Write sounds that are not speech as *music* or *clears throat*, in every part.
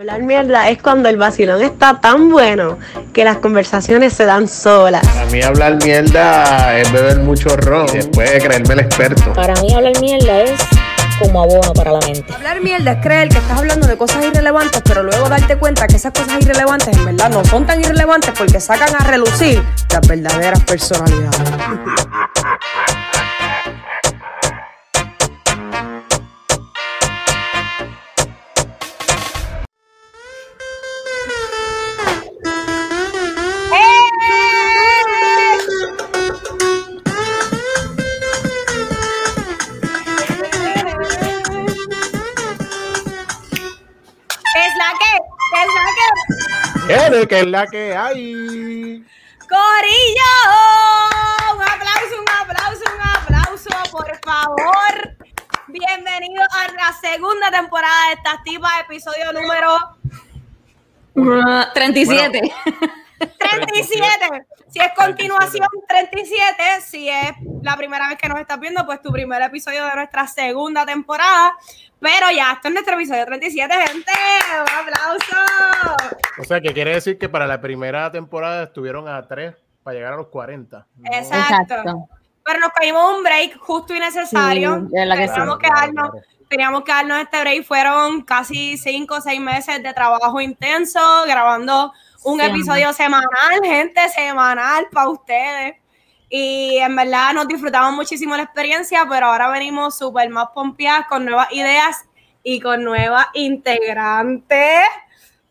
Hablar mierda es cuando el vacilón está tan bueno que las conversaciones se dan solas. Para mí hablar mierda es beber mucho ron y después de creerme el experto. Para mí hablar mierda es como abono para la mente. Hablar mierda es creer que estás hablando de cosas irrelevantes, pero luego darte cuenta que esas cosas irrelevantes en verdad no son tan irrelevantes porque sacan a relucir las verdaderas personalidades. Que. ¿Qué que es la que hay? Corillo, un aplauso, un aplauso, un aplauso, por favor. Bienvenidos a la segunda temporada de estas tipas, episodio número 37. 37. Si es continuación, 37. Si es la primera vez que nos estás viendo, pues tu primer episodio de nuestra segunda temporada. Pero ya, esto es nuestro episodio 37, gente. Un aplauso. O sea, que quiere decir que para la primera temporada estuvieron a tres para llegar a los 40. ¿no? Exacto. Pero nos caímos un break justo y necesario. Sí, verdad que sí. teníamos, que darnos, teníamos que darnos este break. Fueron casi cinco o seis meses de trabajo intenso, grabando un Sí, episodio semanal, *laughs* gente, semanal para ustedes. Y en verdad nos disfrutamos muchísimo la experiencia, pero ahora venimos súper más pompeadas con nuevas ideas y con nuevas integrantes.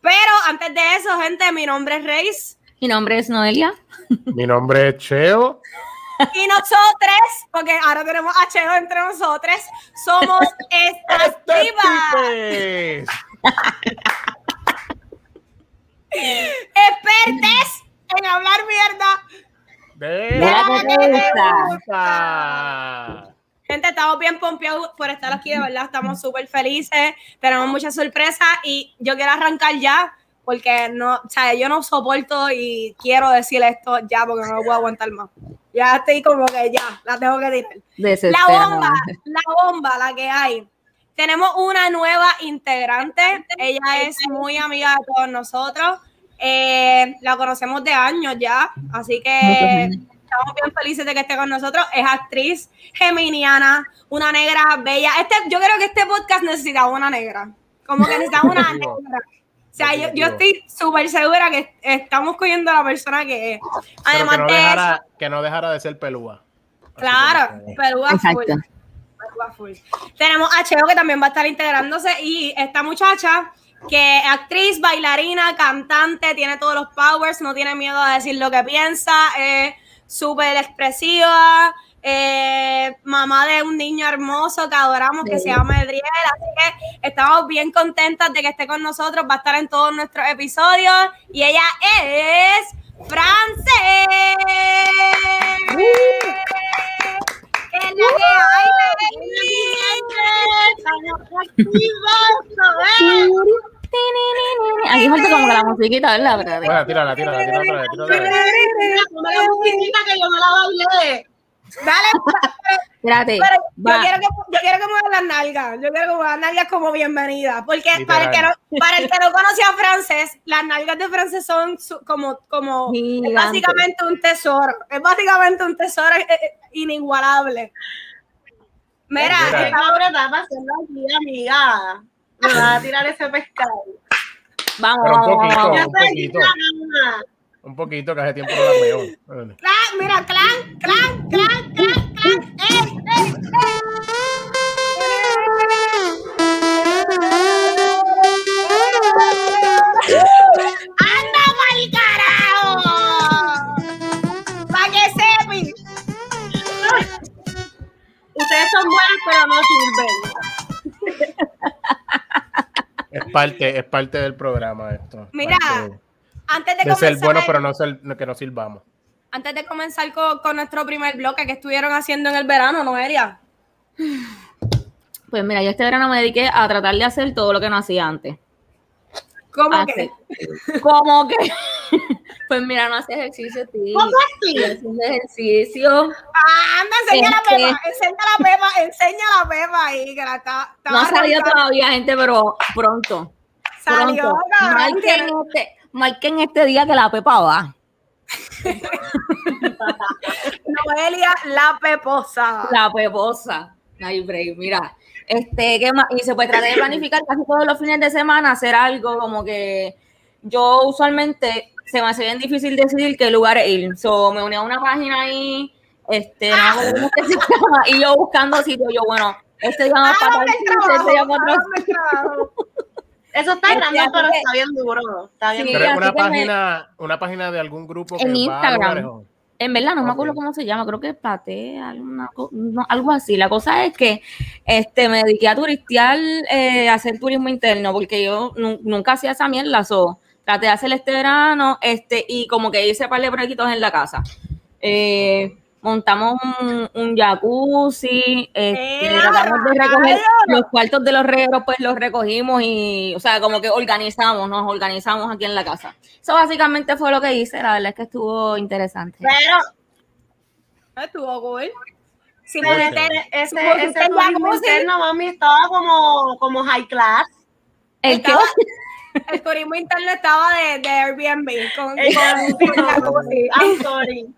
Pero antes de eso, gente, mi nombre es Reis. Mi nombre es Noelia. *laughs* Mi nombre es Cheo. Y nosotros, porque ahora tenemos a Cheo entre nosotros, somos *laughs* estas Este. Expertes en hablar mierda. De la que te te gusta. gusta. Gente, estamos bien pompeados por estar aquí, de verdad, estamos súper felices, tenemos muchas sorpresas y yo quiero arrancar ya, porque no, o sea, yo no soporto y quiero decir esto ya porque no lo puedo aguantar más. Ya estoy como que ya, la tengo que decir. La bomba, la bomba, la que hay. Tenemos una nueva integrante. Ella es muy amiga de todos nosotros. Eh, la conocemos de años ya, así que estamos bien felices de que esté con nosotros. Es actriz geminiana, una negra bella. Este, yo creo que este podcast necesitaba una negra. Como que necesitaba una negra. O sea, yo, yo estoy súper segura que estamos cogiendo a la persona que es. Además que no, de eso, dejara, que no dejara de ser pelúa. Claro, como que- Perú a full. Full. Tenemos a Cheo que también va a estar integrándose y esta muchacha que es actriz, bailarina, cantante, tiene todos los powers, no tiene miedo a decir lo que piensa, es súper expresiva, eh, mamá de un niño hermoso que adoramos que se llama Edriel, así que estamos bien contentas de que esté con nosotros, va a estar en todos nuestros episodios y ella es Frances. ¿Qué es la que Aquí falta como que la musiquita, ¿verdad? Bueno, tírala, tírala, tírala otra vez, tírala otra vez. la musiquita que yo no la bailé. Dale, *laughs* Espérate. pero yo quiero que yo quiero que muevan las nalgas. Yo quiero que muevan las nalgas como bienvenida. Porque Literal. para el, que no, para el que no conocía a Frances, las nalgas de Frances son su- como, como es básicamente un tesoro. Es básicamente un tesoro eh, eh, inigualable. Mira, Mira. esta- Ahora va a hacerlo aquí, amiga. Me va a tirar ese pescado. Vamos, Pero un vamos, poquito, vamos. un poquito. Un poquito, que hace tiempo no la veo. Clan, mira, clan, clan, clan, clan, clan. ¡Ey, ey, ey! ¡Anda pa'l carajo! ¡Pa' que sepi! Ustedes son buenos, pero no sirven. Es parte, es parte del programa esto. Mira, Parte Antes de, de, de ser comenzar, buenos, pero no ser, que nos sirvamos. antes de comenzar con, con nuestro primer bloque que estuvieron haciendo en el verano, Noelia. Pues mira, yo este verano me dediqué a tratar de hacer todo lo que no hacía antes. ¿Cómo Ah, que? *laughs* ¿Cómo que? *laughs* pues mira, no hace ejercicio, tío. ¿Cómo así? Haciendo ejercicio. Ah, anda, enseña la Este- pepa, enseña la pepa, enseña la pepa ahí, que la está, está No ha salido todavía, gente, pero pronto. Salió, Pronto. Marquen este, marquen este día que la Pepa va. Noelia la peposa. La Peposa. Ay, break, mira. Este, ¿qué más? Y se puede tratar de planificar casi todos los fines de semana, hacer algo como que yo usualmente se me hace bien difícil decidir qué lugar ir. So, me uní a una página ahí, este, no que se llama, y yo buscando sitios, yo, bueno, este día vamos para este día para otro hágame el trabajo. Eso está Este, así pero que- está bien duro. Está bien Sí, Pero es así una me- página, una página de algún grupo que En va a Instagram. lugares, ¿o? En verdad, no me acuerdo cómo se llama, creo que Platea, alguna no, algo así. La cosa es que este, me dediqué a turistear, eh, a hacer turismo interno, porque yo nu- nunca hacía esa mierda, so, traté de hacer este verano, este, y como que hice par de proyectos en la casa. Eh, montamos un, un jacuzzi, este, ¡Eh, tratamos de recoger rayos! los cuartos de los regueros, pues los recogimos y, o sea, como que organizamos, nos organizamos aquí en la casa. Eso básicamente fue lo que hice, la verdad es que estuvo interesante. Pero Estuvo cool. Si pero pusiste, ese, ese, ese turismo jacuzzi, interno, mami, estaba como, como high class. El estaba- el turismo interno estaba de, de Airbnb. Con, *laughs* con- con jacuzzi. I'm sorry.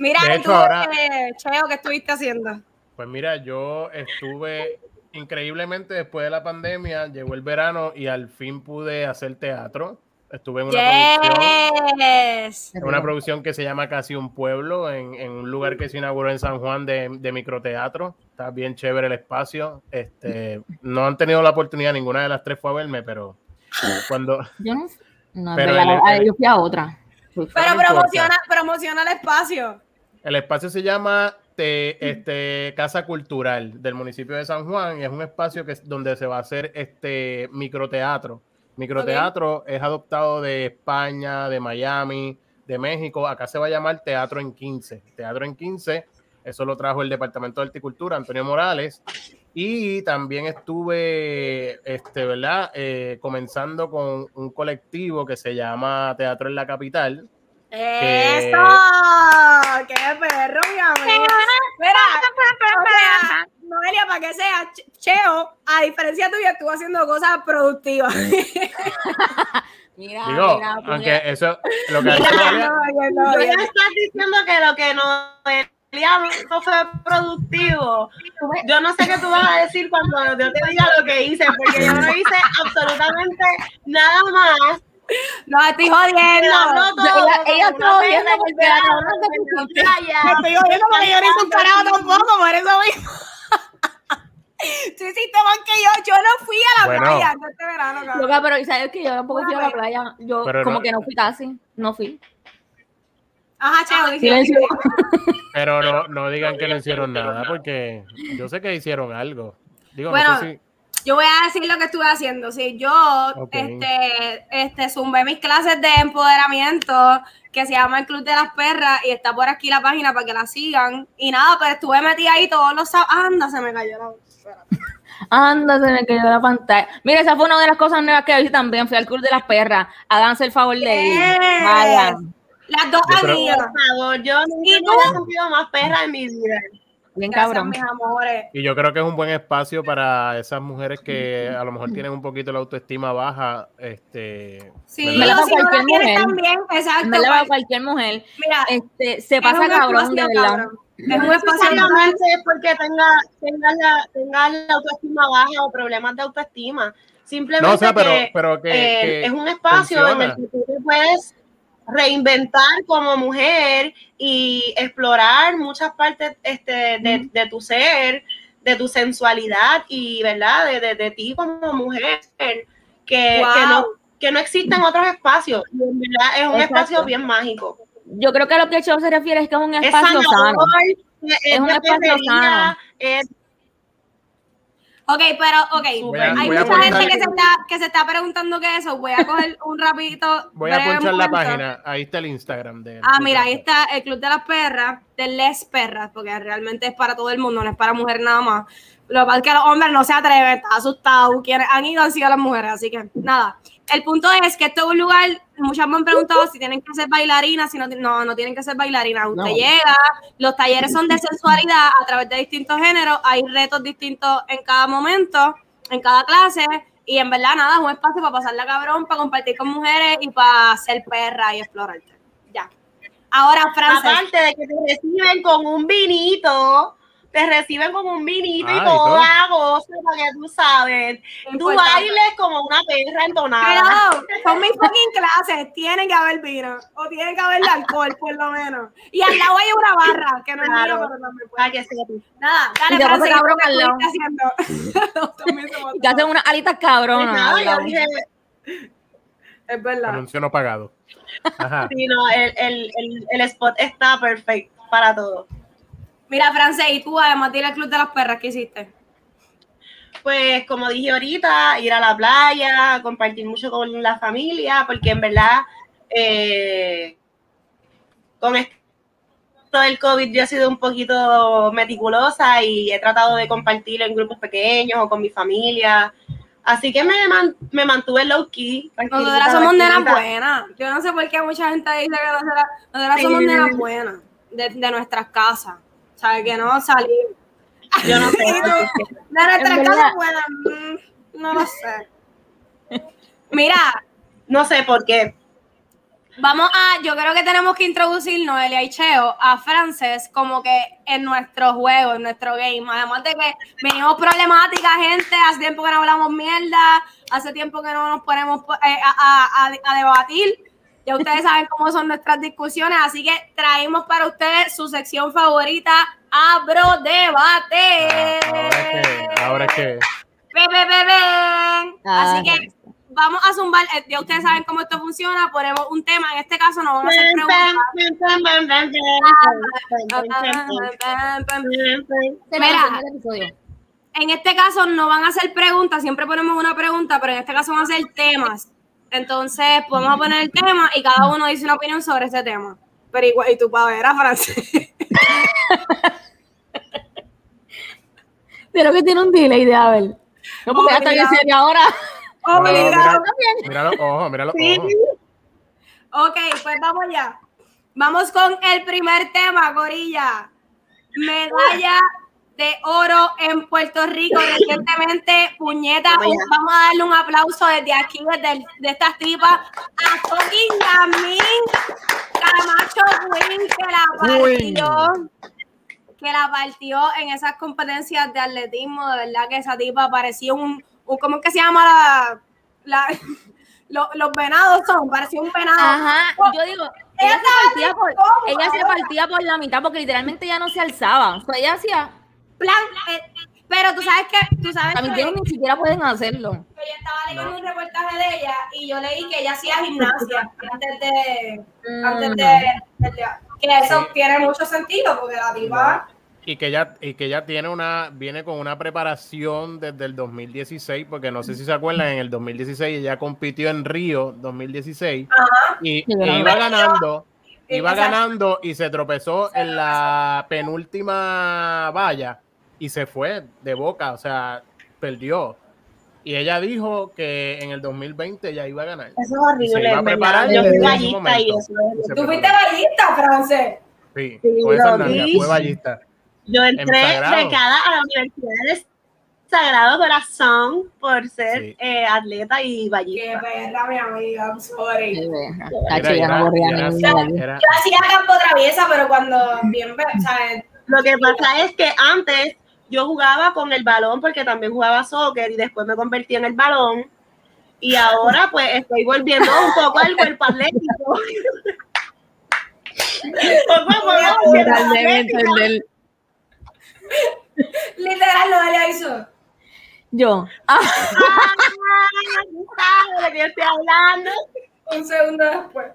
Mira, De ¿y hecho, tú, ahora- eh, Cheo, ¿qué estuviste haciendo? Pues mira, yo estuve increíblemente después de la pandemia, llegó el verano y al fin pude hacer teatro. Estuve en una producción. Yes. en una producción que se llama Casi un Pueblo, en, en un lugar que se inauguró en San Juan de, de microteatro. Está bien chévere el espacio. Este, no han tenido la oportunidad, ninguna de las tres fue a verme, pero cuando... *laughs* Yo no, no Pero pero el- el- yo fui a otra. Fui- Pero promociona, promociona el espacio. El espacio se llama te- este, Casa Cultural del municipio de San Juan y es un espacio que donde se va a hacer este microteatro. Microteatro es adoptado de España, de Miami, de México. Acá se va a llamar Teatro en 15. Teatro en 15, eso lo trajo el Departamento de Horticultura, Antonio Morales. Y también estuve, este, ¿verdad? Eh, comenzando con un colectivo que se llama Teatro en la Capital. ¡Eso! ¡Qué perro, mi amigo! Mira, o sea, Noelia, para que sea, Ch- Cheo, a diferencia tuya, estuvo haciendo cosas productivas. *laughs* Mira, Digo, mira, aunque eso, lo que *laughs* hecho No, Noelia- no, estás diciendo que lo que no no fue productivo. Yo no sé qué tú vas a decir cuando yo te diga lo que hice, porque yo no hice absolutamente nada más. No, estoy jodiendo. No, no, todo, ella- está jodiendo porque que la cabrona la pusiste. Me estoy jodiendo porque yo no hice un carajo tampoco, por eso mismo. *laughs* Tú hiciste más que yo. Yo no fui a la Bueno. playa este verano, cabrón. Loca, pero ¿sabes que Yo tampoco fui a la playa. Yo Pero como no- que no fui casi. No fui. Ajá, Cheo, dice. Silencio. *laughs* pero no, no digan que no hicieron nada, porque yo sé que hicieron algo. Digo, Bueno, no sé si. Yo voy a decir lo que estuve haciendo. Sí, yo este, este, zumbé mis clases de empoderamiento que se llama el Club de las Perras y está por aquí la página para que la sigan. Y nada, pues estuve metida ahí todos los sábados. Anda, se me cayó la. Anda, se me quedó la pantalla. Mira, esa fue una de las cosas nuevas que hice también. Fui al Club de las Perras. Háganse el favor de ir. Yes. Vayan. Las dos ido. Por favor, yo nunca he sentido más perra en mi vida. Bien Gracias, cabrón. mis amores. Y yo creo que es un buen espacio para esas mujeres que *laughs* a lo mejor tienen un poquito la autoestima baja. Este, Sí, Me la hago si no la cualquier tienes mujer. también, exacto. Me la va cual- cualquier mujer. Mira, Este, se es pasa cabrón, de verdad. cabrón. Es un No espacio necesariamente es porque tenga, tenga, la, tenga la autoestima baja o problemas de autoestima. Simplemente no, o sea, pero, que, pero que, eh, que es un espacio en el funciona. que tú te puedes reinventar como mujer y explorar muchas partes este, de, de tu ser, de tu sensualidad y, ¿verdad? De, de, de ti como mujer, que, Wow. que, no, que no existen otros espacios. Verdad es un Exacto. espacio bien mágico. Yo creo que a lo que Cheo se refiere es que es un Es espacio sano. sanador, es, Es un espacio sano. es Ok, pero, ok. A- Hay a mucha gente que se, está, que se está preguntando qué es eso. Voy a coger un rapidito. *laughs* Voy a ponchar la página. Ahí está el Instagram de. Ah, mira, ahí está el Club de las Perras, de Les Perras, porque realmente es para todo el mundo, no es para mujeres nada más. Lo que pasa es que los hombres no se atreven, están asustados, quienes han ido han sido las mujeres, así que nada. El punto es que esto es un lugar, muchas me han preguntado si tienen que ser bailarinas, si no, no, no tienen que ser bailarinas. Usted No. llega, los talleres son de sensualidad a través de distintos géneros, hay retos distintos en cada momento, en cada clase, Y en verdad, nada, es un espacio para pasarla cabrón, para compartir con mujeres y para ser perra y explorarte. Ya. Ahora, Frances. Aparte de que te reciben con un vinito, te reciben con un vinito Ah, y toda goza para que tú sabes. Tú bailes como una perra entonada. Pero *laughs* son mis fucking clases, tiene que haber vino o tiene que haber alcohol, por lo menos. Y al lado hay una barra, que no es Claro. mío, pero puede. Para que sepas. Nada, dale, Francis, cabrón ¿qué al lado. haciendo? *laughs* Y te hacen unas alitas cabronas. Nada, yo lado. dije, Es verdad. Anuncio no pagado. Ajá. sí, no, el, el, el, el spot está perfecto para todo. Mira, Frances, y tú, además de ir al Club de las Perras, ¿qué hiciste? Pues como dije ahorita, ir a la playa, compartir mucho con la familia, porque en verdad eh, con esto del COVID yo he sido un poquito meticulosa y he tratado de compartir en grupos pequeños o con mi familia. Así que me, man- me mantuve low key. Nosotras somos nenas buenas. Yo no sé por qué mucha gente dice que nosotras, somos nenas buenas de, de nuestras casas. ¿Sabes? Que no salimos. Yo no sé. *laughs* Casas verdad. buenas. mm, No lo sé. Mira, No sé por qué. Vamos a, yo creo que tenemos que introducir Noelia y Cheo a Frances como que en nuestro juego, en nuestro game. Además de que venimos problemática, gente, hace tiempo que no hablamos mierda, hace tiempo que no nos ponemos eh, a, a- a- a debatir. Ya ustedes saben cómo son nuestras discusiones, así que traímos para ustedes su sección favorita, Abro Debate. Ah, ahora es que, ahora es que Ve, ve, ve, ven. Ah, Así que vamos a zumbar. eh, Ya ustedes saben cómo esto funciona. Ponemos un tema. En este caso nos vamos a hacer preguntas. Este Mira. En este caso no van a hacer preguntas. Siempre ponemos una pregunta, pero en este caso van a ser temas. Entonces podemos poner el tema y cada uno dice una opinión sobre ese tema. Pero igual, y tú para ver a Francis. De *laughs* lo que tiene un delay de Abel. No, porque bien Obligado. serio ahora. No, *laughs* no, Obligado. mira, mira los ojos, mira los Sí. ojos. Ok, pues vamos ya. Vamos con el primer tema, Gorilla. Medalla de oro en Puerto Rico *laughs* recientemente. Puñeta, Vamos a darle un aplauso desde aquí, desde el- de estas tipas, a fucking Yamin Camacho Queen, que la partió. Que la partió en esas competencias de atletismo. De verdad que esa tipa parecía un, un ¿cómo es que se llama la, la- *laughs* lo- los venados son? Parecía un venado. Ajá, yo digo, Ella ella se partía por, ella se partía por la mitad porque literalmente ya no se alzaba. O sea, ella hacía, plan, eh, pero tú sabes que, tú sabes también que, ni siquiera pueden hacerlo. yo estaba leyendo un reportaje de ella y yo leí que ella hacía gimnasia antes de, antes de, de- que eso Sí. tiene mucho sentido porque la tipa, Y que ella, y que ella tiene una, viene con una preparación desde el 2016, porque no sé si se acuerdan, en el 2016 ella compitió en Río 2016 ajá, y, Sí, e ¿verdad? iba ganando, iba ganando y se tropezó en la penúltima valla y se fue de boca, o sea, perdió. Y ella dijo que en el 2020 ya iba a ganar. Eso es Y se horrible, iba a preparar. Yo fui ese gallista y eso. Y tú fuiste ballista, Frances. Sí, Sí, fue ballista. Yo entré En becada a la Universidad de Sagrado Corazón por ser Sí. eh, atleta y Qué ballista. perra, mi amiga, I'm sorry. No aquí. era- Yo hacía campo traviesa, pero cuando bien, o sea, Lo que pasa es que antes yo jugaba con el balón porque también jugaba soccer y después me convertí en el balón. Y ahora pues estoy volviendo un poco al cuerpo atlético. *laughs* Literal, lo de hizo. Yo. Ah, Ah, de qué estoy hablando. un segundo después.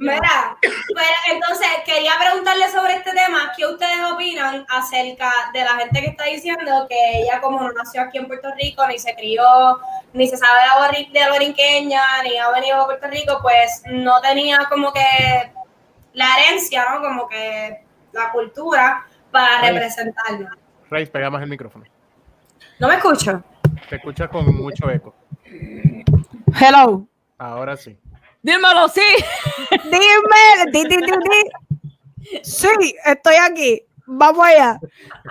Mira, pero entonces quería preguntarle sobre este tema, ¿qué ustedes opinan acerca de la gente que está diciendo que ella como no nació aquí en Puerto Rico, ni se crió, ni se sabe de, de borinqueña, ni ha venido a Puerto Rico, pues no tenía como que la herencia, ¿no? Como que la cultura para Ay. representarlo. Reis, pega más el micrófono. ¿No me escucho? Te escuchas con mucho eco. Hello. Ahora sí. Dímelo, sí. Dime, di, di, di, di. Sí, estoy aquí. Vamos allá.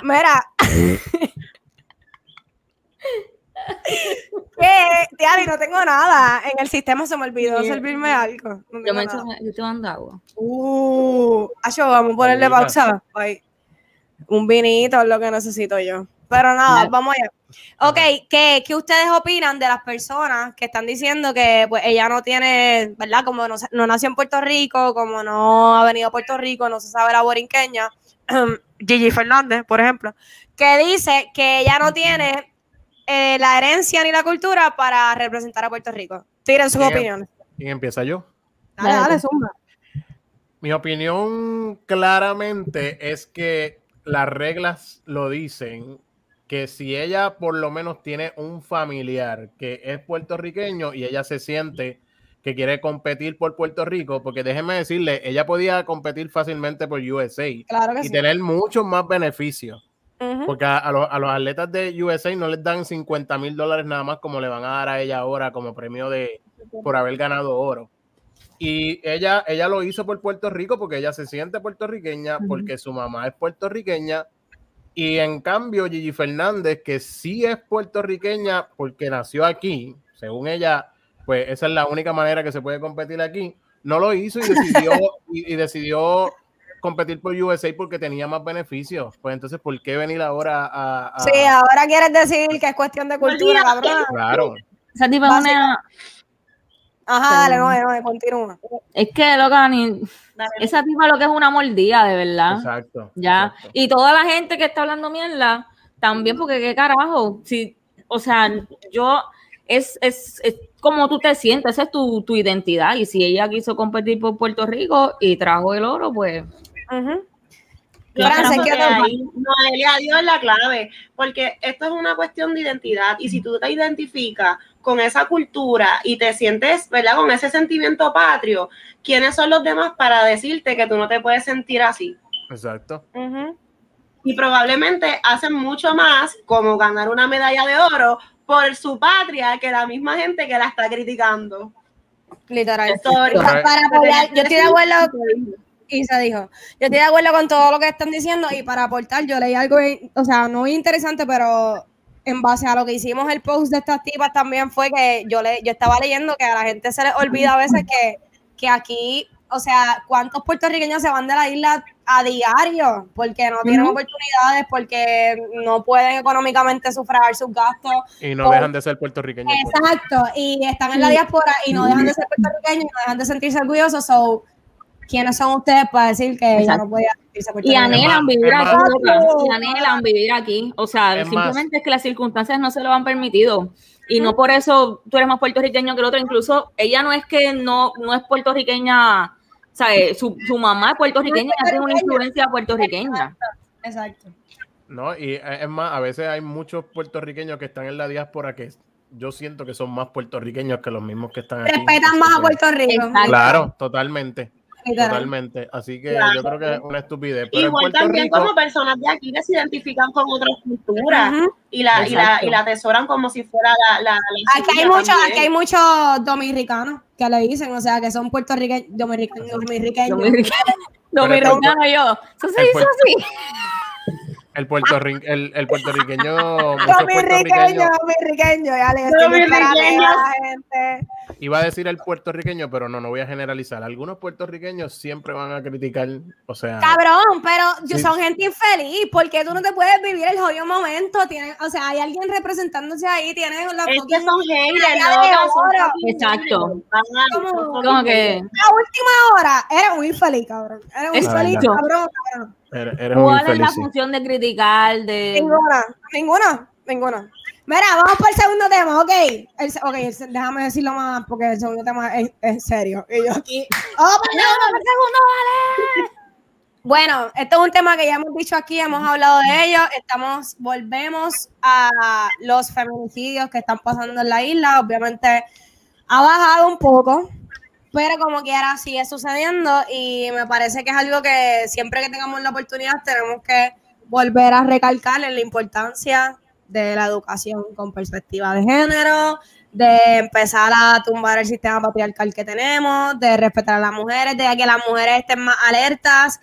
Mira. ¿Qué? *laughs* Tiari, no tengo nada. En el sistema se me olvidó servirme algo. No Yo me nada. echo- yo te mando agua. Uh, Acho, vamos a ponerle pausa. Un vinito es lo que necesito yo. Pero nada, vamos allá. Ok, ¿qué, qué ustedes opinan de las personas que están diciendo que pues ella no tiene, ¿verdad? Como no, se- no nació en Puerto Rico, como no ha venido a Puerto Rico, no se sabe la borinqueña. *clears throat* Gigi Fernández, por ejemplo, que dice que ella no tiene eh, la herencia ni la cultura para representar a Puerto Rico. Tiren sus Bien. opiniones. ¿Quién empieza yo? Dale, dale, zumba. Mi opinión claramente es que las reglas lo dicen que si ella por lo menos tiene un familiar que es puertorriqueño y ella se siente que quiere competir por Puerto Rico, porque déjeme decirle, ella podía competir fácilmente por USA Claro que y sí. tener muchos más beneficios, porque a, a los, a los atletas de USA no les dan 50 mil dólares nada más como le van a dar a ella ahora como premio de por haber ganado oro. Y ella, ella lo hizo por Puerto Rico porque ella se siente puertorriqueña, porque su mamá es puertorriqueña. Y en cambio, Gigi Fernández, que sí es puertorriqueña porque nació aquí, según ella, pues esa es la única manera que se puede competir aquí, no lo hizo y decidió, *laughs* y, y decidió competir por USA porque tenía más beneficios. Pues entonces, ¿por qué venir ahora a... a- Sí, ahora quieres decir que es cuestión de cultura, cabrón. Claro, Esa tipa es una. Ajá, dale, no, no, continúa. Es que, loca, ni. Dale. Esa tipa lo que es una mordida, de verdad. exacto. Ya. exacto. Y toda la gente que está hablando mierda, también, porque qué carajo. Si, o sea, yo. Es, es, es como tú te sientes, esa es tu, tu identidad. Y si ella quiso competir por Puerto Rico y trajo el oro, pues. Ujú. Yo Frances, creo ¿qué que otra ahí Noelia dio la clave, porque esto es una cuestión de identidad y si tú te identificas con esa cultura y te sientes, ¿verdad? Con ese sentimiento patrio, ¿quiénes son los demás para decirte que tú no te puedes sentir así? Exacto. Ujú. Y probablemente hacen mucho más como ganar una medalla de oro por su patria que la misma gente que la está criticando. Literal. Sorry. Pa- para apoyar, yo estoy de acuerdo, y se dijo, yo estoy de acuerdo con todo lo que están diciendo y para aportar, yo leí algo, o sea, no muy interesante, pero en base a lo que hicimos el post de estas tipas también fue que yo le, yo estaba leyendo que a la gente se les olvida a veces que, que aquí, o sea, cuántos puertorriqueños se van de la isla a diario porque no tienen oportunidades, porque no pueden económicamente sufragar sus gastos, Y no Por- dejan de ser puertorriqueños. por- Exacto, y están en la diáspora y no dejan de ser puertorriqueños y no dejan de sentirse orgullosos. So, ¿quiénes son ustedes para decir que ella Exacto. no podía sentirse Y anhelan vivir aquí, y anhelan vivir aquí. O sea, Es más. simplemente es que las circunstancias no se lo han permitido. Y no por eso tú eres más puertorriqueño que el otro. Incluso ella no es que no, no es puertorriqueña, o sea, eh, su, su mamá es puertorriqueña, tiene una influencia puertorriqueña. Exacto. ¿no? Y es más, a veces hay muchos puertorriqueños que están en la diáspora que yo siento que son más puertorriqueños que los mismos que están aquí. Respetan más a Puerto Rico. Exacto. Claro, totalmente, Literal. totalmente. Así que Claro. yo creo que es una estupidez. Pero Igual también Rico, como personas de aquí que se identifican con otras culturas y, la, y, la, y la atesoran como si fuera la... la, la Aquí hay también. aquí hay muchos dominicanos que le dicen, o sea, que son puertorriqueños, dominicanos, dominicanos. Dominicano Pero el dominicano yo. Eso se hizo así. El, puertorri- el, el puertorriqueño, *laughs* ya le a gente. iba a decir el puertorriqueño, pero no, no voy a generalizar. Algunos puertorriqueños siempre van a criticar, o sea, Cabrón, pero yo- Sí. son gente infeliz, porque tú no te puedes vivir el jodido momento. Tienes, o sea, hay alguien representándose ahí, tienes la Es que son fucking Exacto. a- Como- que la última hora eres un infeliz, cabrón. Eres un infeliz, cabrón, cabrón. Eres, ¿Cuál es la función de criticar? De... Ninguna, ninguna, ninguna. Mira, vamos para el segundo tema, ok. El, ok, el déjame decirlo más porque el segundo tema es, es serio. Y yo aquí. ¡Vamos para el segundo, para el segundo, vale! Bueno, esto es un tema que ya hemos dicho aquí, hemos hablado de ello. Estamos, volvemos a los feminicidios que están pasando en la isla. Obviamente ha bajado un poco, pero como quiera sigue sucediendo y me parece que es algo que siempre que tengamos la oportunidad tenemos que volver a recalcar en la importancia de la educación con perspectiva de género, de empezar a tumbar el sistema patriarcal que tenemos, de respetar a las mujeres, de que las mujeres estén más alertas.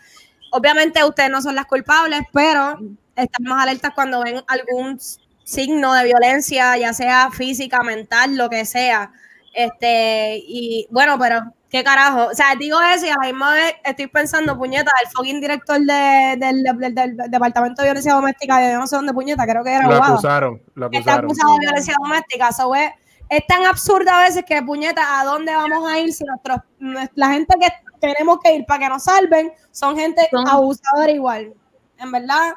Obviamente ustedes no son las culpables, pero están más alertas cuando ven algún signo de violencia, ya sea física, mental, lo que sea. Este, y bueno, pero qué carajo. O sea, digo eso y a la misma vez estoy pensando, puñeta, el fucking director de- del, del- del Departamento de Violencia Doméstica de yo no sé dónde, puñeta, creo que era Lo acusaron, lo está acusaron. acusado de violencia doméstica. So, es, es tan absurda a veces que, puñeta, ¿a dónde vamos a ir si nuestros, nues- la gente que tenemos que ir para que nos salven son gente Son- abusadora igual? En verdad,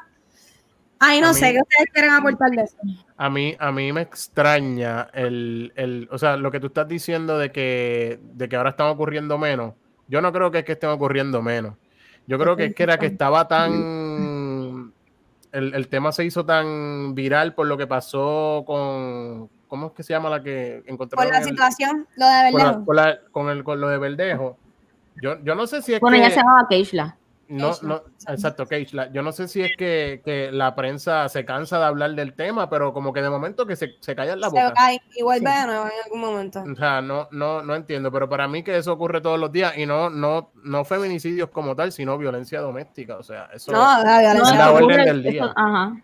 ay, no A sé, mí- ¿qué ustedes quieren aportar de eso? A mí, a mí me extraña el, el, o sea, lo que tú estás diciendo de que, de que ahora están ocurriendo menos. Yo no creo que es que estén ocurriendo menos. Yo creo que es que era que estaba tan, el, el tema se hizo tan viral por lo que pasó con, ¿cómo es que se llama la que Por encontraron? la el- situación, lo de con, la- verdad. con la- con el, con lo de Verdejo. Yo, yo no sé si es Bueno, que... ella se llamaba Keishla. No, no, exacto, Keishla. Yo no sé si es que, que la prensa se cansa de hablar del tema, pero como que de momento que se, se calla en la Se boca. cae de nuevo en algún momento. O sea, no, no, no entiendo, pero para mí que eso ocurre todos los días y no, no, no feminicidios como tal, sino violencia doméstica. O sea, eso. No, la No, violencia es la orden ocurre- del día. eso- ajá.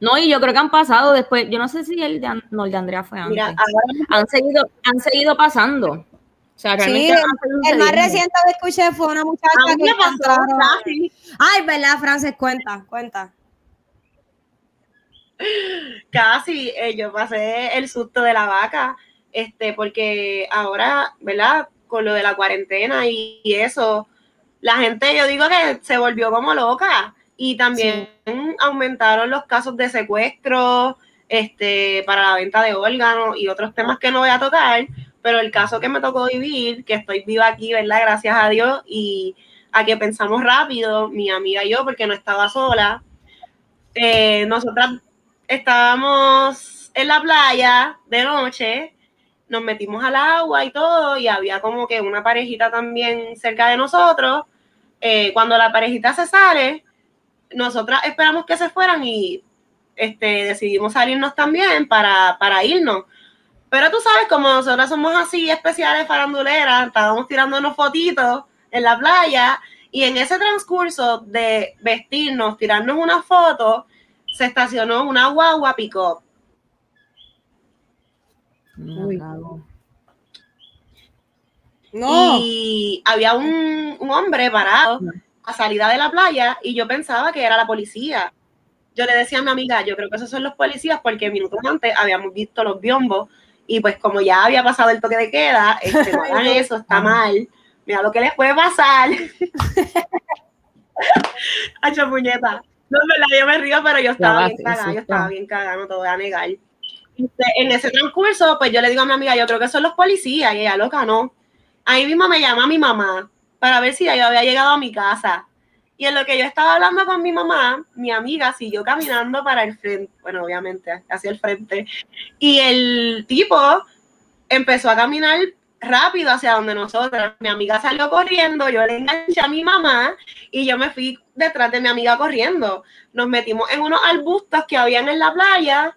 No, y yo creo que han pasado después, yo no sé si el de, no, el de Andrea fue antes. Mira, ahora han seguido, han seguido pasando. O sea, Sí, realmente el más reciente que escuché fue una muchacha a que encontraron. Ay, ¿verdad, Frances? Cuenta, cuenta. casi, eh, yo pasé el susto de la vaca, este, porque ahora, ¿verdad? Con lo de la cuarentena y, y eso, la gente, yo digo que se volvió como loca y también aumentaron los casos de secuestro, este, para la venta de órganos y otros temas que no voy a tocar, pero el caso que me tocó vivir, que estoy viva aquí, ¿verdad? Gracias a Dios y a que pensamos rápido, mi amiga y yo, porque no estaba sola, eh, nosotras estábamos en la playa de noche, nos metimos al agua y todo, y había como que una parejita también cerca de nosotros. Eh, cuando la parejita se sale, nosotras esperamos que se fueran y este, decidimos salirnos también para, para irnos. Pero tú sabes, como nosotras somos así especiales faranduleras, estábamos tirándonos fotitos en la playa y en ese transcurso de vestirnos, tirarnos una foto, se estacionó una guagua pick-up. No. Y había un, un hombre parado a salida de la playa y yo pensaba que era la policía. Yo le decía a mi amiga, yo creo que esos son los policías porque minutos antes habíamos visto los biombos y pues como ya había pasado el toque de queda, *laughs* este, no hagan eso, está mal. Mira lo que les puede pasar. *laughs* Hacho puñeta. No, en verdad, yo me río, pero yo estaba bien cagada, yo estaba bien cagada, no te voy a negar. Este, en ese transcurso, pues yo le digo a mi amiga, yo creo que son los policías, y ella loca, no. Ahí mismo me llama mi mamá para ver si ya yo había llegado a mi casa. Y en lo que yo estaba hablando con mi mamá, mi amiga siguió caminando para el frente, bueno, obviamente, hacia el frente. Y el tipo empezó a caminar rápido hacia donde nosotras. Mi amiga salió corriendo, yo le enganché a mi mamá y yo me fui detrás de mi amiga corriendo. Nos metimos en unos arbustos que habían en la playa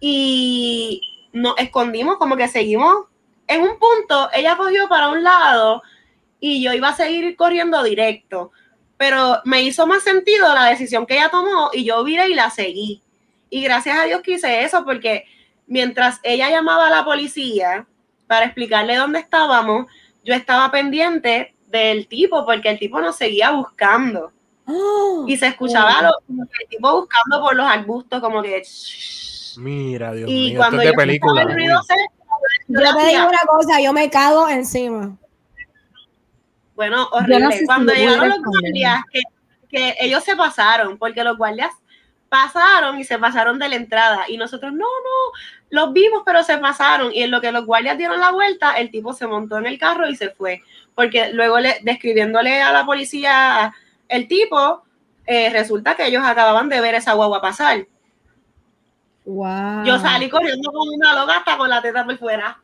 y nos escondimos, como que seguimos. En un punto, ella cogió para un lado y yo iba a seguir corriendo directo. Pero me hizo más sentido la decisión que ella tomó y yo viré y la seguí. Y gracias a Dios que hice eso porque mientras ella llamaba a la policía para explicarle dónde estábamos, yo estaba pendiente del tipo porque el tipo nos seguía buscando. Y se escuchaba lo- como que el tipo buscando por los arbustos, como que... shh. Mira, Dios Y mío, esto cuando es de yo película. escuchaba el ruido cerca, yo Yo te digo una cosa, yo me cago encima. Bueno, horrible. no sé si Cuando llegaron los guardias, que, que ellos se pasaron, porque los guardias pasaron y se pasaron de la entrada. Y nosotros, no, no, los vimos, pero se pasaron. Y en lo que los guardias dieron la vuelta, el tipo se montó en el carro y se fue. Porque luego, le, describiéndole a la policía el tipo, eh, resulta que ellos acababan de ver esa guagua pasar. Wow. Yo salí corriendo como una loca hasta con la teta por fuera.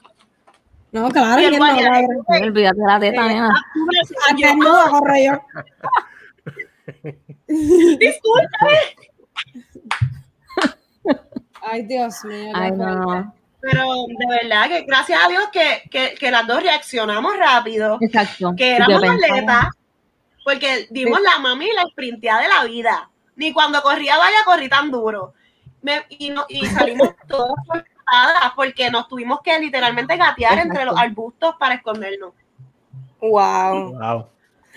No, claro, Y el ¿quién no? No olvídate de la teta, Eh, nena. ah, desnuda corro yo. *laughs* disculpe, Ay, Dios mío. Ay, no. Pero de verdad que gracias a Dios que, que, que las dos reaccionamos rápido, Exacto. que éramos atletas, porque dimos la mami y la sprinteada de la vida. Ni cuando corría vaya corrí tan duro. me- y, no- y salimos *laughs* todas porque nos tuvimos que literalmente gatear entre los arbustos para escondernos. Wow. Wow.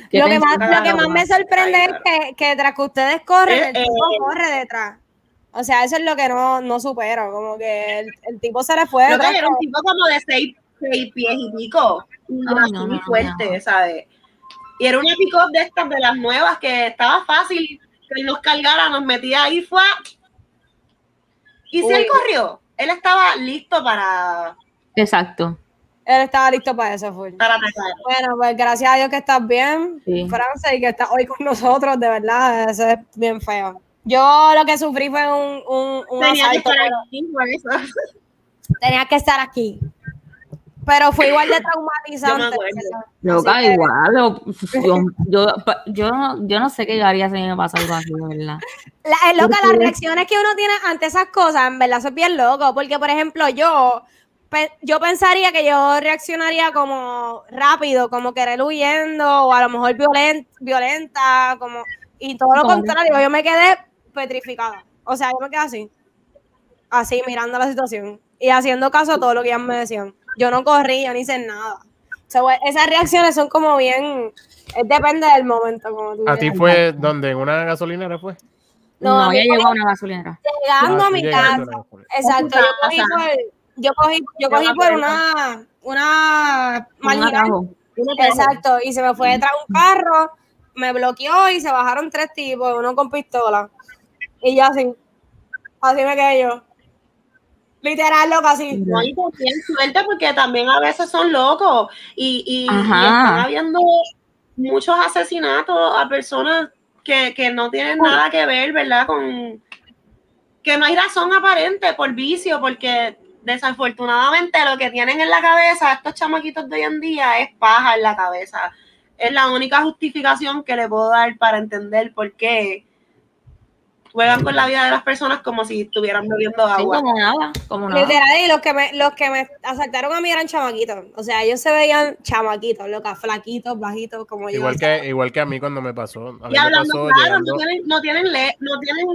¿Qué Lo que, más, lo que más me sorprende Ay, es que, que tras que ustedes corren, Eh, el tipo eh. corre detrás. O sea, eso es lo que no, no supero. Como que el, el tipo se le fue Yo detrás. era un tipo como de seis, seis pies y pico. No, muy no, fuerte, no. ¿sabes? Y era una pick-up de estas, de las nuevas, que estaba fácil que él nos cargara, nos metía ahí, fue. Y si él corrió, él estaba listo para, Exacto. Él estaba listo para eso, full. para atacar. Bueno, pues gracias a Dios que estás bien, Sí. Francia, y que estás hoy con nosotros, de verdad, eso es bien feo. Yo lo que sufrí fue un, un, un Tenía que estar pero aquí por eso. tenía que estar aquí. Pero fue igual de *coughs* Yo traumatizante. que- igual. Yo, *laughs* yo, yo, no- yo no sé qué yo haría si me pasa algo así, de verdad. La, es loca, las reacciones que uno tiene ante esas cosas, en verdad, eso es bien loco. Porque, por ejemplo, yo, pe- yo pensaría que yo reaccionaría como rápido, como querer huyendo, o a lo mejor violen- violenta, como. Y todo lo contrario, yo me quedé petrificada. O sea, yo me quedé así. Así, mirando la situación. Y haciendo caso a todo lo que ellas me decían. Yo no corría ni hice nada. So, esas reacciones son como bien. es depende del momento. Como tú ¿A ti fue donde? ¿En una gasolinera fue? No, No, a mí ella fue- llegó a una gasolinera. llegando Ah, a mi casa. Exacto, yo cogí por, yo cogí, yo Yo cogí por una, una Un marginal. Exacto, y se me fue detrás un carro, me bloqueó y se bajaron tres tipos, uno con pistola. Y yo así, así me quedé yo. Literal, loco, así. No, y también suerte porque también a veces son locos y, y, están habiendo muchos asesinatos a personas que, que no tienen nada que ver, ¿verdad? Con que no hay razón aparente por vicio, porque desafortunadamente lo que tienen en la cabeza estos chamaquitos de hoy en día es paja en la cabeza. Es la única justificación que le puedo dar para entender por qué juegan con la vida de las personas como si estuvieran bebiendo Sí, agua. como nada, como nada. Literal, y los que me, los que me asaltaron a mí eran chamaquitos. O sea, ellos se veían chamaquitos, locas, flaquitos, bajitos, como yo. Igual que, igual que a mí cuando me pasó. A mí Y me hablando pasó claro, llegando- no tienen, no tienen, le- no tienen,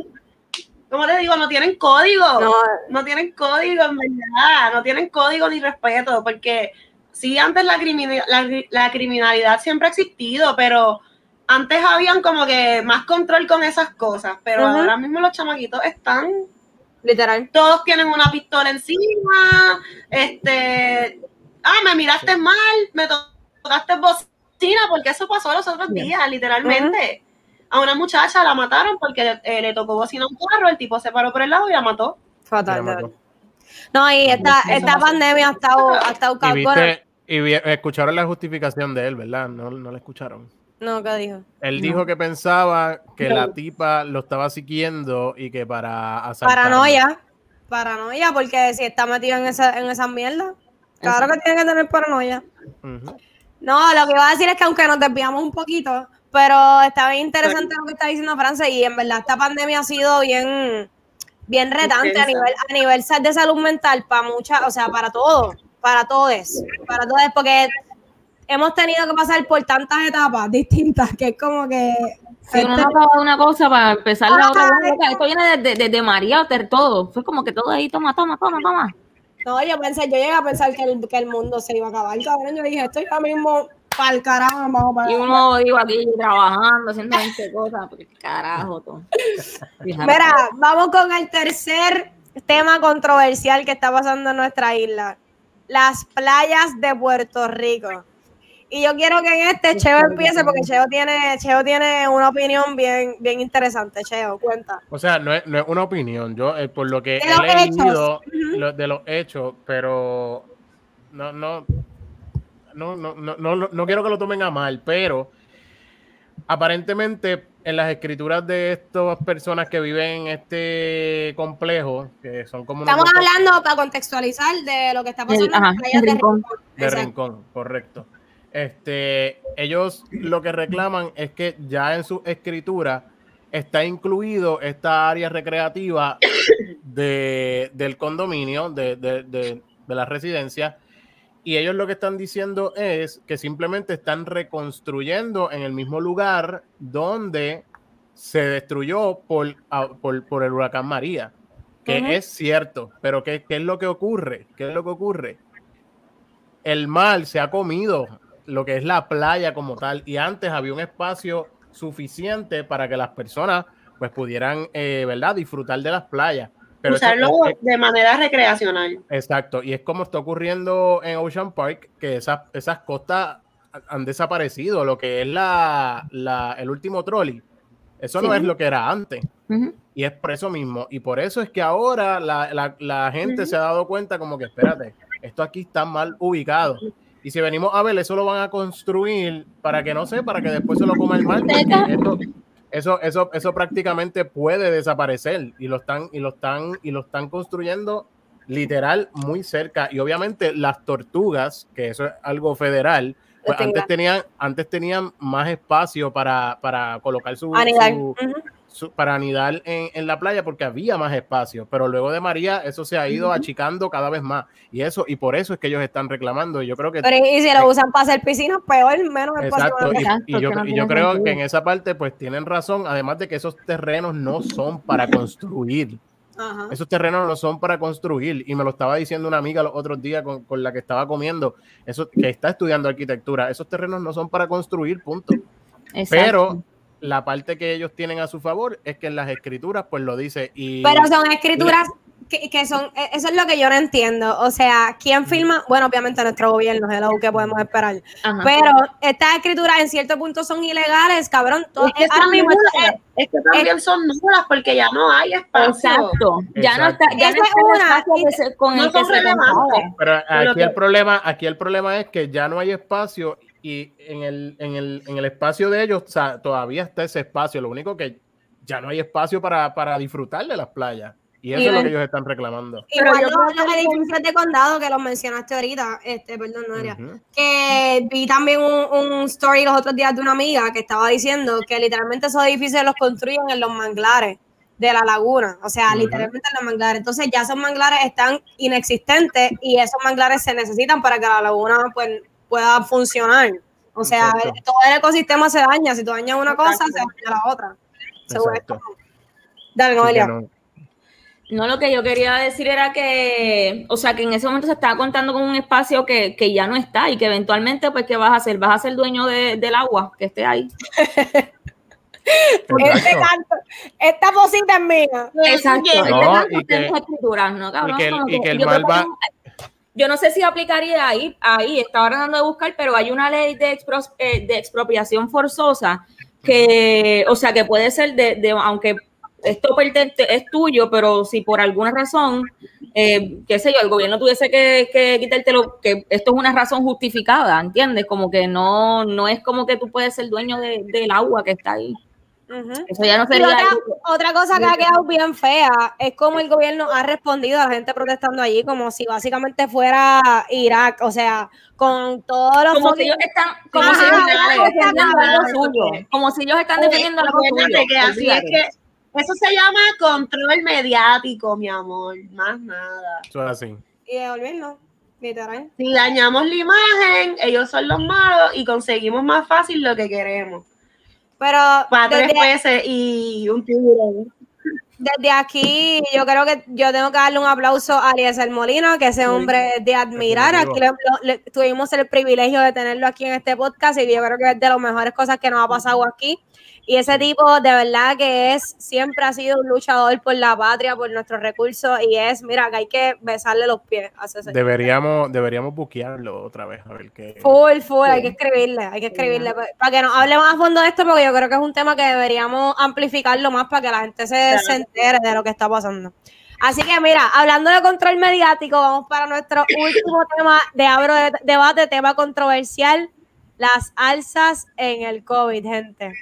¿cómo te digo? No tienen código. No, No, tienen código, en verdad. No tienen código ni respeto, porque sí, antes la, crimine- la, la criminalidad siempre ha existido, pero antes habían como que más control con esas cosas, pero ahora mismo los chamaquitos están, literal. todos tienen una pistola encima, este, ah, me miraste mal, me to- tocaste bocina, porque eso pasó los otros días, literalmente. A una muchacha la mataron porque eh, le tocó bocina a un carro, el tipo se paró por el lado y la mató. Fatal. Mató. No, y esta, esta pandemia ha estado, ha estado Y viste, y escucharon la justificación de él, ¿verdad? No, no la escucharon. No, ¿qué dijo? Él No. dijo que pensaba que No. la tipa lo estaba siguiendo y que para asaltarlo. Paranoia. Paranoia, porque si está metido en esa, en esa mierda, claro que tiene que tener paranoia. No, lo que iba a decir es que aunque nos desviamos un poquito, pero está bien interesante lo que está diciendo Francia y en verdad esta pandemia ha sido bien, bien retante a nivel, a nivel de salud mental para muchas, o sea, para todos, para todos, para todos, porque hemos tenido que pasar por tantas etapas distintas que es como que Si uno este- no acaba de una cosa para empezar la otra, esto viene desde de, de María Oter, todo. Fue como que todo ahí, toma, toma, toma, toma. No, yo pensé, yo llegué a pensar que el, que el mundo se iba a acabar, cabrón. Yo dije, estoy ahora mismo para el carajo, vamos para Y uno iba aquí trabajando, haciendo 20 cosas, porque carajo, todo. Mira, vamos con el tercer tema controversial que está pasando en nuestra isla. Las playas de Puerto Rico. Y yo quiero que en este Cheo empiece porque Cheo tiene, Cheo tiene una opinión bien, bien interesante. Cheo, cuenta. O sea, no es, no es una opinión. Yo, eh, por lo que De he los leído hechos. lo- de los hechos, pero no, no, no, no, no, no, no quiero que lo tomen a mal, pero aparentemente en las escrituras de estas personas que viven en este complejo, que son como Estamos hablando para contextualizar de lo que está pasando El- ajá, en las playas de Rincón. Rincón. de. Rincón, correcto. Este, ellos lo que reclaman es que ya en su escritura está incluido esta área recreativa de, del condominio, de, de, de, de la residencia, y ellos lo que están diciendo es que simplemente están reconstruyendo en el mismo lugar donde se destruyó por, por, por el huracán María. que es cierto, pero ¿qué, ¿qué es lo que ocurre? ¿Qué es lo que ocurre? El mar se ha comido lo que es la playa como tal y antes había un espacio suficiente para que las personas pues pudieran, eh, ¿verdad? Disfrutar de las playas. Pero Usarlo es- de manera recreacional. Exacto, y es como está ocurriendo en Ocean Park, que esas, esas costas han desaparecido, lo que es la, la- el último trolley. Eso no es lo que era antes. Y es por eso mismo. Y por eso es que ahora la, la- la gente se ha dado cuenta como que, espérate, esto aquí está mal ubicado. Y si venimos a ver, eso lo van a construir para que no sé, para que después se lo coma el esto- eso, eso, eso prácticamente puede desaparecer. Y lo están, y lo están, y lo están construyendo literal muy cerca. Y obviamente las tortugas, que eso es algo federal, pues antes tenían, antes tenían más espacio para, para colocar su- para anidar en, en la playa porque había más espacio, pero luego de María eso se ha ido achicando cada vez más y eso y por eso es que ellos están reclamando. Yo creo que Pero y si lo usan para hacer piscinas, peor, menos espacio. exacto a y, y yo, no y yo creo sentido. que en esa parte pues tienen razón, además de que esos terrenos no son para construir. Ajá. Esos terrenos no son para construir. Y me lo estaba diciendo una amiga los otros días con, con la que estaba comiendo, eso, que está estudiando arquitectura. Esos terrenos no son para construir, punto. Exacto. Pero la parte que ellos tienen a su favor es que en las escrituras, pues lo dice. Y Pero son escrituras que, que son, e- eso es lo que yo no entiendo. O sea, ¿quién firma? Bueno, obviamente nuestro gobierno, es lo que podemos esperar. Ajá. Pero estas escrituras en cierto punto son ilegales, cabrón. Todo- Es que ahora mismo es que también son nulas porque ya no hay espacio. Exacto. Ya no está, ya no es una, con no el que son se. Pero aquí que- el problema, aquí el problema es que ya no hay espacio y en el, en el, en el espacio de ellos, o sea, todavía está ese espacio. Lo único que ya no hay espacio para, para disfrutar de las playas. Y eso Y es lo que ellos están reclamando. Pero Igual yo los, los edificios de condado que los mencionaste ahorita, este, perdón, no era. Que vi también un, un story los otros días de una amiga que estaba diciendo que literalmente esos edificios los construyen en los manglares de la laguna, o sea, literalmente en los manglares. Entonces ya esos manglares están inexistentes y esos manglares se necesitan para que la laguna pues, pueda funcionar. O sea, Exacto. todo el ecosistema se daña. Si tú dañas una cosa, Exacto. se daña la otra. Seguro. Exacto. Dale, Noelia. no. No, lo que yo quería decir era que, o sea, que en ese momento se estaba contando con un espacio que, que ya no está y que eventualmente, pues, ¿qué vas a hacer? Vas a ser dueño de- del agua que esté ahí. *laughs* Este Exacto. canto, esta posita es mía. Exacto. Este No, canto y que- escrituras, ¿no, cabrón? y que el- y que el mal va- Yo no sé si aplicaría ahí, ahí, estaba tratando de buscar, pero hay una ley eh, de expropiación forzosa que, o sea, que puede ser de, de- aunque esto es tuyo, pero si por alguna razón, eh, qué sé yo, el gobierno tuviese que, que quitártelo, que esto es una razón justificada, ¿entiendes? Como que no, no es como que tú puedes ser dueño de- del agua que está ahí. Ujú. Eso ya no Y sería... otra, cosa que ha quedado bien fea es como el gobierno ha respondido a la gente protestando allí como si básicamente fuera Irak, o sea, con todos los como si ellos están como Ajá, si ellos están defendiendo como si ellos están defendiendo Acuérdate que así es Olvídate. que eso se llama control mediático, mi amor, más nada. Eso es así. y devolverlo, literal. Si dañamos la imagen, ellos son los malos y conseguimos más fácil lo que queremos. Pero Para tres y un tiburón. desde aquí yo creo que yo tengo que darle un aplauso a Eliezer Molina, que ese hombre es de admirar. Aquí le- tuvimos el privilegio de tenerlo aquí en este podcast y yo creo que es de las mejores cosas que nos ha pasado aquí. Y ese tipo de verdad que es, siempre ha sido un luchador por la patria, por nuestros recursos y es, mira, que hay que besarle los pies a ese señor. Deberíamos, deberíamos buquearlo otra vez, a ver qué. Full, full, hay que escribirle, hay que escribirle pa- para que nos hable más a fondo de esto, porque yo creo que es un tema que deberíamos amplificarlo más para que la gente se, se entere de lo que está pasando. Así que mira, hablando de control mediático, vamos para nuestro *laughs* último tema de abro de debate, tema controversial, las alzas en el COVID, gente.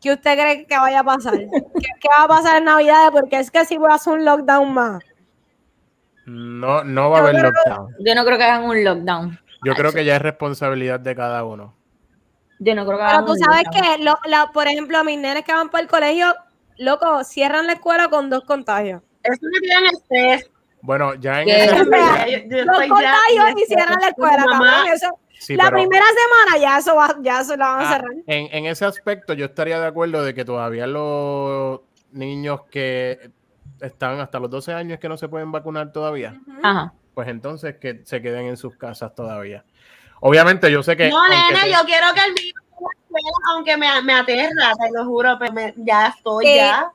¿Qué usted cree que vaya a pasar? ¿Qué, qué va a pasar en Navidad? Porque es que si voy a hacer un lockdown más. No, no va a haber creo- lockdown. yo no creo que hagan un lockdown Yo creo que ya es responsabilidad de cada uno. yo no creo que Pero hagan tú un sabes que, lo- la- por ejemplo, a mis nenes que van para el colegio, loco, cierran la escuela con dos contagios. Eso me tiene estrés. Bueno, ya en ese. Yo- yo Los contagios cierran la escuela, cabrón, eso- Sí, la pero- primera semana ya eso va, ya eso la van a Ah, cerrar. en, en ese aspecto yo estaría de acuerdo de que todavía los niños que están hasta los 12 años que no se pueden vacunar todavía, Ajá. pues entonces que se queden en sus casas todavía. Obviamente yo sé que... No, nena, te- yo quiero que el escuela, aunque me, me aterra, te lo juro, pero me- ya estoy, ya.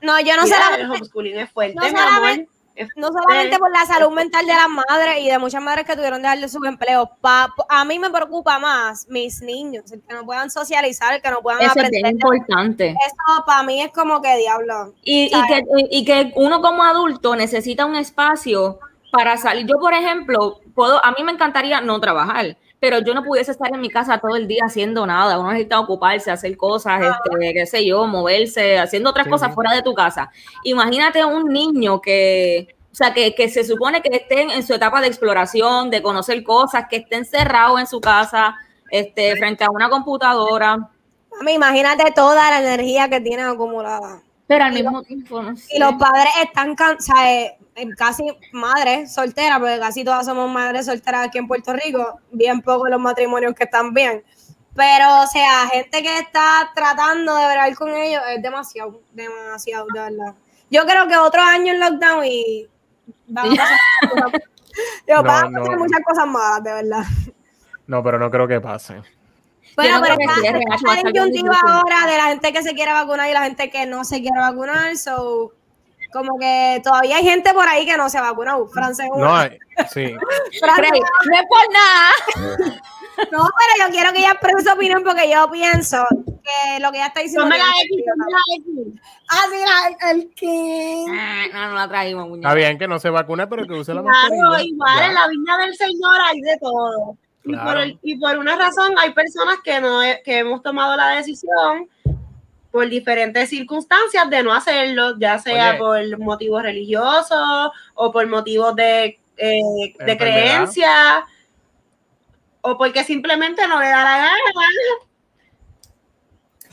No, yo no Mira, el homeschooling es fuerte, no mi amor. Es no solamente por la salud mental de las madres y de muchas madres que tuvieron de sus empleos. Pa- a mí me preocupa más mis niños, el que no puedan socializar, el que no puedan Eso es aprender. bien importante. Eso para mí es como que diablo. Y, y que, y que uno como adulto necesita un espacio para salir. Yo, por ejemplo, puedo, a mí me encantaría no trabajar, pero yo no pudiese estar en mi casa todo el día haciendo nada. Uno necesita ocuparse, hacer cosas, este, qué sé yo, moverse, haciendo otras Sí, cosas fuera de tu casa. Imagínate un niño que, o sea, que, que se supone que estén en su etapa de exploración, de conocer cosas, que esté encerrado en su casa, este, frente a una computadora. A mí, imagínate toda la energía que tienen acumulada. Pero al mismo tiempo, no sé. Y los padres están cansados, casi madres solteras, porque casi todas somos madres solteras aquí en Puerto Rico, bien pocos los matrimonios que están bien. Pero, o sea, gente que está tratando de ver con ellos es demasiado, demasiado, de verdad. Yo creo que otro año en lockdown y van a pasar, *laughs* Digo, No, a no. muchas cosas malas, de verdad. No, pero no creo que pase. Bueno, no pero que está, ahora de la gente que se quiere vacunar y la gente que no se quiere vacunar. So, como que todavía hay gente por ahí que no se vacunado. Francia es No hay, sí. Francia- Rey, no es por nada. no, pero yo quiero que ella exprese su opinión porque yo pienso que lo que ella está diciendo. Ponme la X, ponme la X. Ah, sí, la- el King. Ah, No, no la trajimos, Está muñeca. bien que no se vacune, pero que use la Claro, mascarilla. igual Ya. en la viña del Señor hay de todo. Y, Claro. por, el- y por una razón hay personas que no he- que hemos tomado la decisión por diferentes circunstancias de no hacerlo, ya sea Oye. por motivos religiosos o por motivos de, eh, de creencia o porque simplemente no le da la gana.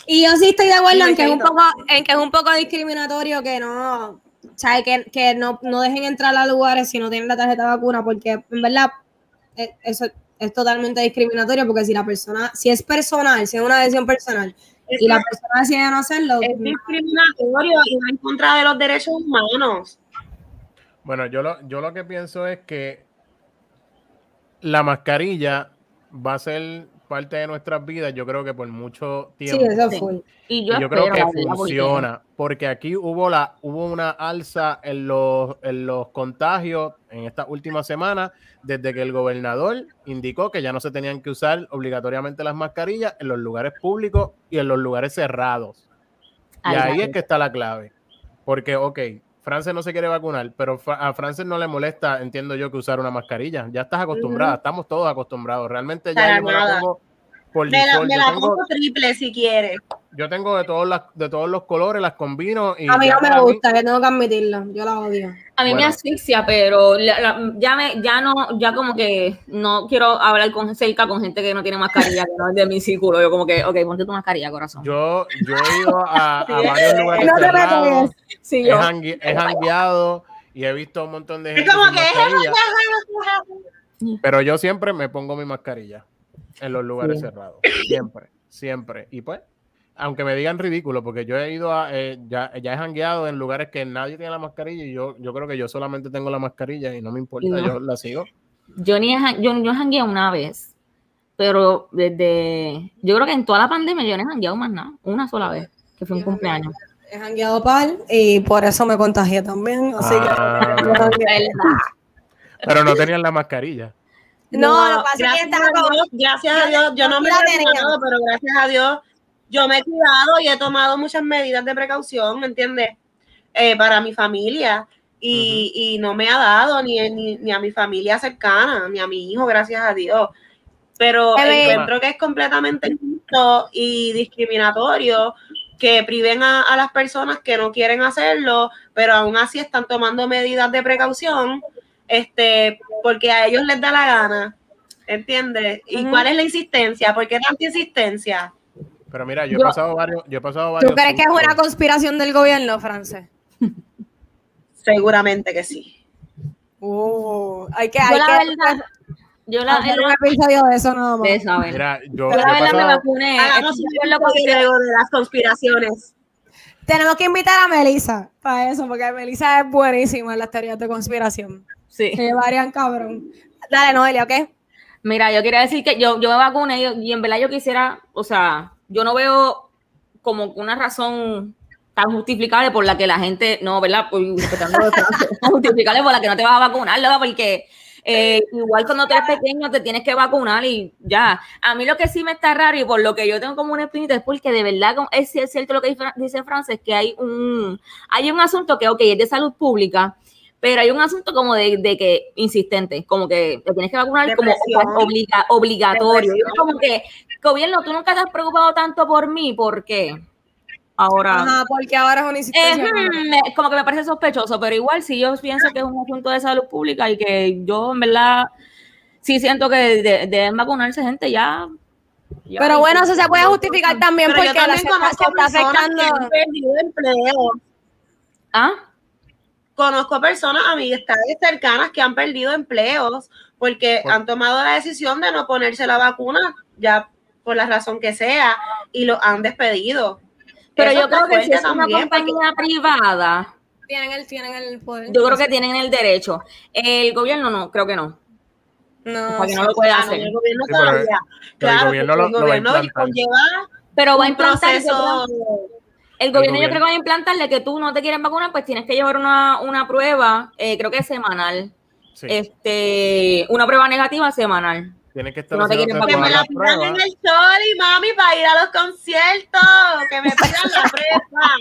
Y yo sí estoy de acuerdo en que, es un poco, en que es un poco discriminatorio que no, ¿sabes? Que, que no, no dejen entrar a lugares si no tienen la tarjeta de vacuna, porque en verdad eh, eso es totalmente discriminatorio, porque si la persona, si es personal, si es una decisión personal, Es, y la persona decide no hacerlo, es discriminatorio y va en contra de los derechos humanos. Bueno, yo lo, yo lo que pienso es que la mascarilla va a ser parte de nuestras vidas, yo creo que por mucho sí, tiempo. eso Sí. fue. Y yo, Y yo creo que funciona, porque aquí hubo la hubo una alza en los, en los contagios en estas últimas semanas, desde que el gobernador indicó que ya no se tenían que usar obligatoriamente las mascarillas en los lugares públicos y en los lugares cerrados. Y ahí es que está la clave. Porque, ok, Frances no se quiere vacunar, pero a Frances no le molesta, entiendo yo, que usar una mascarilla. Ya estás acostumbrada, estamos todos acostumbrados. Realmente ya Para la nada. pongo por Me la, me la tengo- pongo triple si quieres. yo tengo de todos, las, de todos los colores, las combino. Y A mí no me mí- gusta, que tengo que admitirlo, yo la odio. A mí me asfixia, pero la- la- ya me, ya no, ya como que no quiero hablar con cerca con gente que no tiene mascarilla, que no es de mi círculo. Yo como que, ok, ponte tu mascarilla, corazón. Yo, yo he ido a, a varios lugares No te cerrados, sí, yo. he jangueado y he visto un montón de gente Es como sin que mascarilla, pero yo siempre me pongo mi mascarilla en los lugares Sí. cerrados, siempre, siempre. Y pues, aunque me digan ridículo, porque yo he ido a, eh, ya, ya he jangueado en lugares que nadie tiene la mascarilla y yo, yo creo que yo solamente tengo la mascarilla y no me importa, no. yo la sigo. Yo ni yo, yo jangueé una vez, pero desde, yo creo que en toda la pandemia yo no he jangueado más nada, una sola vez, que fue un cumpleaños. He jangueado par y por eso me contagié también, así Ah. que... Pero no tenían la mascarilla. No, lo que pasa es que gracias, estaba a Dios, gracias a Dios, yo no me he vacunado, pero gracias a Dios, yo me he cuidado y he tomado muchas medidas de precaución, ¿me entiendes? Eh, para mi familia. Y, y no me ha dado ni, ni, ni a mi familia cercana, ni a mi hijo, gracias a Dios. Pero encuentro que es completamente injusto y discriminatorio que priven a, a las personas que no quieren hacerlo, pero aún así están tomando medidas de precaución, este, porque a ellos les da la gana, ¿entiendes? ¿Y cuál es la insistencia? ¿Por qué tanta insistencia? Pero mira, yo he pasado varios, yo he pasado varios. ¿Tú crees que es una conspiración del gobierno, France? Seguramente que sí. Uh, hay que, Yo hay la que verdad, yo la, hacer un episodio de eso nada más. saben. Mira, yo, Yo la verdad me pasado- vacuné. Hagamos un de acuerdo con- video de las conspiraciones. Tenemos que invitar a Melissa para eso, porque Melissa es buenísima en las teorías de conspiración. Sí. Se llevarían cabrón. Dale, Noelia, ¿ok? Mira, yo quería decir que yo, yo me vacuné y, y en verdad yo quisiera, o sea, yo no veo como una razón tan justificable por la que la gente, no, ¿verdad? Pues, *laughs* justificable por la que no te vas a vacunar, ¿verdad? Porque eh, igual cuando tú eres pequeño te tienes que vacunar y ya. A mí lo que sí me está raro y por lo que yo tengo como una espinita es porque de verdad es, cierto lo que dice- dice Frances, que hay un, hay un asunto que, ok, es de salud pública, pero hay un asunto como de, de que insistente, como que te tienes que vacunar como obliga- obligatorio. Depresión. como que, gobierno, tú nunca te has preocupado tanto por mí, ¿por qué? Ahora, Ajá, porque ahora es una eh, insistencia. hmm, me- como que me parece sospechoso, pero igual sí yo pienso que es un asunto de salud pública y que yo en verdad sí siento que de- deben vacunarse gente ya. ya. Pero bueno, eso se puede justificar también porque la también conozco se está afectando. que han perdido empleo. ¿Ah? Conozco personas, amistades cercanas que han perdido empleos porque Por- han tomado la decisión de no ponerse la vacuna, ya por la razón que sea, y lo han despedido. Pero Eso yo creo que si es una porque- compañía privada, Tienen el, tienen el poder. yo creo que tienen el derecho. El gobierno no, o sea que no. No, sea que no lo puede hacer. el gobierno Sí, pero- todavía. el Claro, gobierno lo- el lo va a gobierno implantar. conlleva Pero va a implantar proceso. El gobierno yo gobierno. creo que va a implantarle que tú no te quieres vacunar, pues tienes que llevar una, una prueba, eh, creo que es semanal. Sí, Este, una prueba negativa semanal. tiene que estar no te Que me la pidan en el story, mami, para ir a los conciertos. Que me pidan la prueba.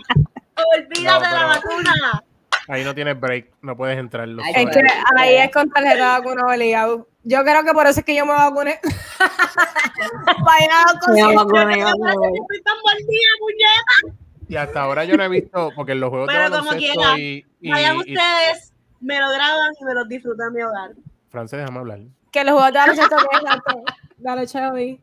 *laughs* Olvídate No, de la vacuna. Ahí no tienes break, no puedes entrar. Es que ahí es con tarjeta de vacuna obligado. Yo creo que por eso es que yo me vacuné. *laughs* Para ir a los Me conciertos. vacuné, me Yo vacuné. estoy tan mordida, muñeca. Y hasta ahora yo no he visto, porque en los juegos Pero de como baloncesto quiera, y, y, Vayan y- ustedes, me lo graban y me los disfrutan en mi hogar. Francés, déjame hablar. Que los juegos de baloncesto. Dale, Chevy.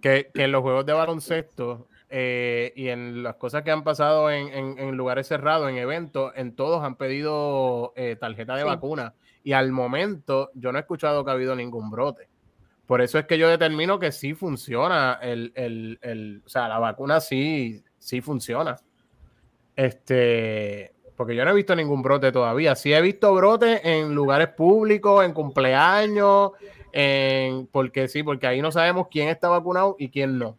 que, que en los juegos de baloncesto eh, y en las cosas que han pasado en, en- en lugares cerrados, en eventos, en todos han pedido eh, tarjeta de Sí. vacuna. Y al momento yo no he escuchado que ha habido ningún brote. Por eso es que yo determino que sí funciona el, el- el- o sea, la vacuna sí, sí funciona. Este, porque yo no he visto ningún brote todavía. Sí he visto brotes en lugares públicos, en cumpleaños, en, porque sí, porque ahí no sabemos quién está vacunado y quién no.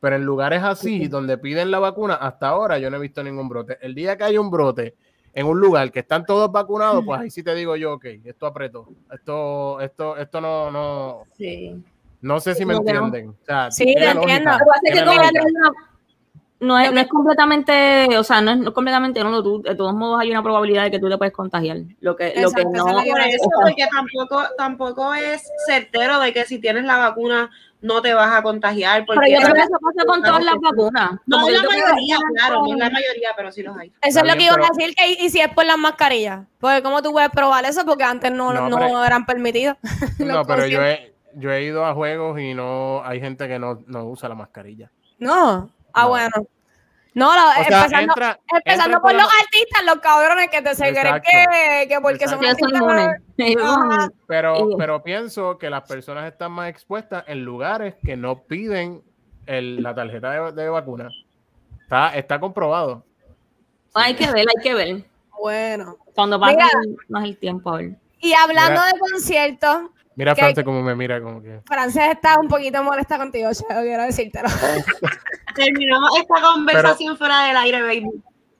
Pero en lugares así, donde piden la vacuna, hasta ahora yo no he visto ningún brote. El día que hay un brote en un lugar que están todos vacunados, pues ahí sí te digo yo, ok, esto apretó. Esto, esto, esto no, no, Sí. no sé si me No, entienden. O sea, Sí, lógica, entiendo. Que como lógica. No, no es, no es completamente, o sea, no es, no completamente, no, tú, de todos modos hay una probabilidad de que tú te puedes contagiar. Lo que, lo que no, Por eso, porque tampoco, tampoco es certero de que si tienes la vacuna no te vas a contagiar. Porque pero yo creo que eso pasa con todas las vacunas. no Como la mayoría, claro, no es con- la mayoría, pero sí los hay. Eso es lo que iba a decir, que y si es por las mascarillas. Porque ¿cómo tú puedes probar eso? Porque antes no, No, no, pero- eran permitidos. *laughs* No, pero yo he, yo he ido a juegos y no hay gente que no, no usa la mascarilla. No. Ah, No. bueno. No, lo- O sea, empezando, entra, empezando entra por los artistas, los cabrones que te se creen que, que porque son artistas. *laughs* Pero, pero pienso que las personas están más expuestas en lugares que no piden el- la tarjeta de, de vacuna. Está, está comprobado. Hay que ver, hay que ver. Bueno. Cuando pase más el tiempo, a ver. Y hablando Mira. de conciertos, Mira, ¿Qué? Francia, como me mira, como que. Frances está un poquito molesta contigo, Cheo, quiero decírtelo. *laughs* Terminamos esta conversación fuera del aire, baby.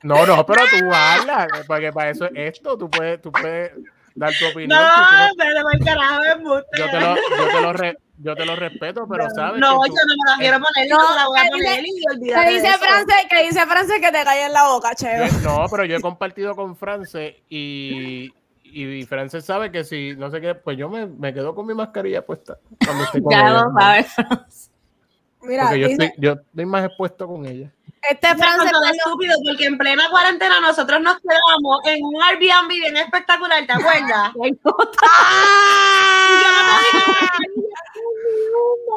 No, no, pero tú hablas, porque para eso es esto. Tú puedes, tú puedes dar tu opinión. No, tú pero el carajo es embuste. yo, te lo, yo, te lo re- yo te lo respeto, pero sabes. No, que yo no me la quiero poner, No, no, la voy a ¿qué poner dice- y Que de dice eso. Frances, que dice Frances que te cae en la boca, Cheo. no, pero yo he compartido con France y, y France sabe que si no sé qué, pues yo me, me quedo con mi mascarilla puesta. Cuando esté *laughs* con Ya ella. Mira, Porque yo dice, estoy, yo estoy más expuesto con ella. Este es Frances todo estúpido porque en plena cuarentena nosotros nos quedamos en un Airbnb bien espectacular, ¿te acuerdas? *laughs*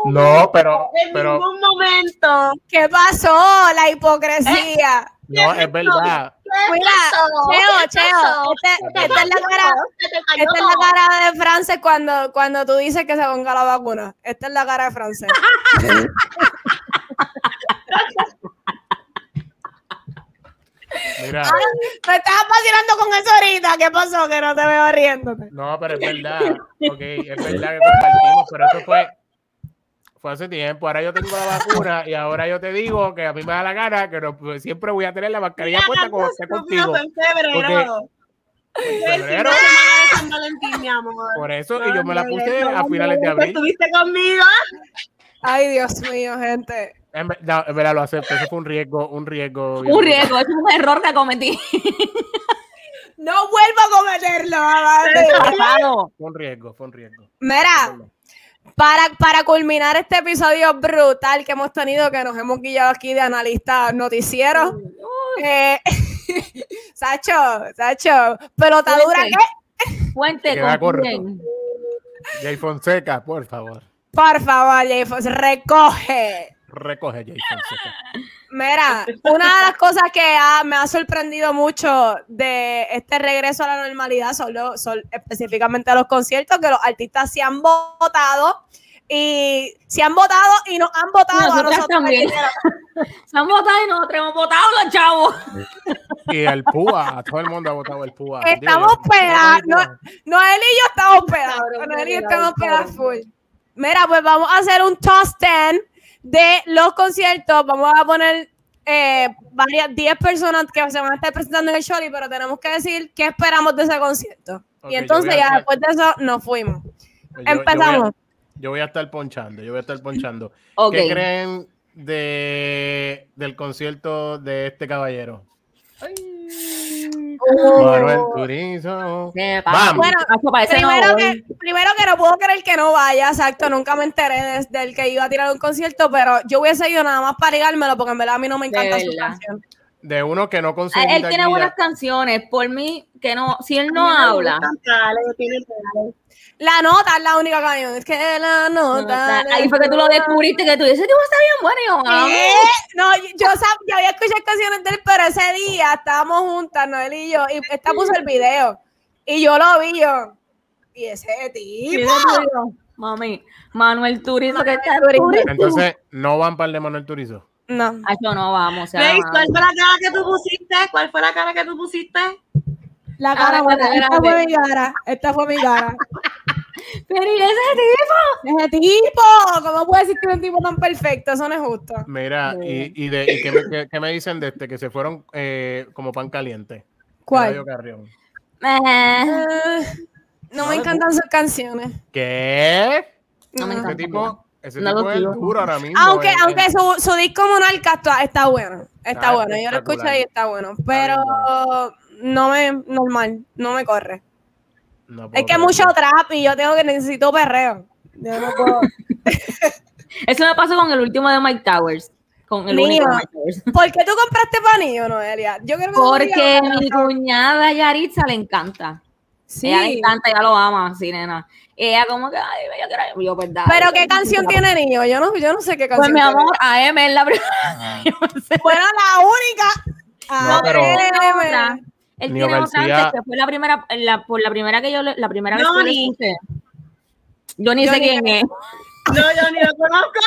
No, *laughs* pero, En pero ningún momento. ¿Qué pasó? La hipocresía. no, es verdad. Mira, Cheo, Cheo, este- esta es la cara, esta es la cara de Frances cuando, cuando tú dices que se ponga la vacuna. Esta es la cara de Frances. *laughs* Mira, Me estabas vacilando con eso ahorita. ¿Qué pasó? Que no te veo riéndote. no, pero es verdad. Ok, es verdad que compartimos, pero eso fue, fue hace tiempo. Ahora yo tengo la vacuna y ahora yo te digo que a mí me da la gana que no- pues, siempre voy a tener la mascarilla puesta como esté contigo. En febrero. En febrero, de San Valentín, mi amor. por eso, y yo me la puse a finales de abril. Estuviste conmigo. Ay, Dios mío, gente. En no, en verdad lo acepto, eso fue un riesgo, un riesgo. Un riesgo, es un error que cometí. *laughs* No vuelvo a cometerlo, amante. Pasado. Fue un riesgo, fue un riesgo. Mira, para, para culminar este episodio brutal que hemos tenido, que nos hemos guiado aquí de analistas noticieros. Eh, *laughs* Sacho, Sacho, pelotadura que, Fuente con. Jay Fonseca, por favor. por favor, Jay Fox, recoge. Recoge Fonseca. Mira, una de las cosas que ha- me ha sorprendido mucho de este regreso a la normalidad son, los- son específicamente los conciertos, que los artistas se han votado y se han votado y nos han votado a Nosotras nosotros. también. *laughs* Se han votado y nosotros hemos votado los chavos. Y el Púa, todo el mundo ha votado el Púa. Estamos pegados, no- Noel y yo estamos pegados. Noel y yo estamos pegados full. Mira, pues vamos a hacer un top 10 de los conciertos. Vamos a poner eh, varias, 10 personas que se van a estar presentando en el show, pero tenemos que decir qué esperamos de ese concierto. Y entonces a ya después de eso nos fuimos. yo- yo voy a- Empezamos. Yo voy a estar ponchando, yo voy a estar ponchando. ¿Qué creen de, del concierto de este caballero? Manuel Turizo. Bueno, no Primero voy. que, primero que no puedo creer que no vaya, exacto, nunca me enteré de- del que iba a tirar un concierto, pero yo hubiese ido nada más para ligármelo porque en verdad a mí no me encanta su canción. De uno que no conseguí Él tiene buenas canciones. Por mí, que no, si él no habla. La nota es la única canción, es que la nota. Ahí fue que tú lo descubriste, que tú dices, ese tipo está bien bueno. Y yo, ¿Qué? No, yo, yo sab- yo había escuchado canciones de él, pero ese día estábamos juntas, Noel y yo, y esta puso el video. Y yo lo vi yo. Y ese ¿quién tipo. Mami, Manuel Turizo, que está. Turizo. Entonces, no van para el de Manuel Turizo. No. Ay, yo no vamos. O sea, Grace, ¿cuál fue la cara que tú pusiste? ¿Cuál fue la cara que tú pusiste? La Ah, cara, buena, esta fue mi cara. Esta fue mi cara. *laughs* pero ¿y ese tipo? Ese tipo, ¿cómo puede existir un tipo tan perfecto? Eso no es justo. Mira, y, y, de, y qué, me, qué- qué me dicen de este? Que se fueron eh, como pan caliente. ¿Cuál? Carrión. Eh, Eh, no me encantan sus canciones. ¿Qué? No me No. Ese encanta. tipo, ese No tipo lo es el sigo. duro ahora mismo. Aunque, eh, aunque eh, su, su disco monarca está, está bueno. Está Está bueno. Yo lo escucho y está bueno. Pero no me, normal, no me corre. no Es que mucho creerlo. trap y yo tengo que necesito perreo. Yo no puedo. *laughs* Eso me pasó con el último de Mike Towers. Con el único de Mike Towers. *laughs* ¿Por qué tú compraste panillo, Noelia? Yo creo que Porque mi cuñada Yaritza le encanta. Sí. Ella le encanta, ella lo ama, sí, nena. Y ella como que, ay, yo quiero, yo, pues, dale. Pero qué canción tiene niño? Yo no, yo no sé qué Pues canción. mi tiene. amor, AM es la primera. *laughs* Bueno, la única. No, pero- AM. Él tiene otra antes, que fue la primera, la, por la primera que yo, le- la primera vez que yo escuché. Yo ni sé quién es. No, yo ni lo conozco.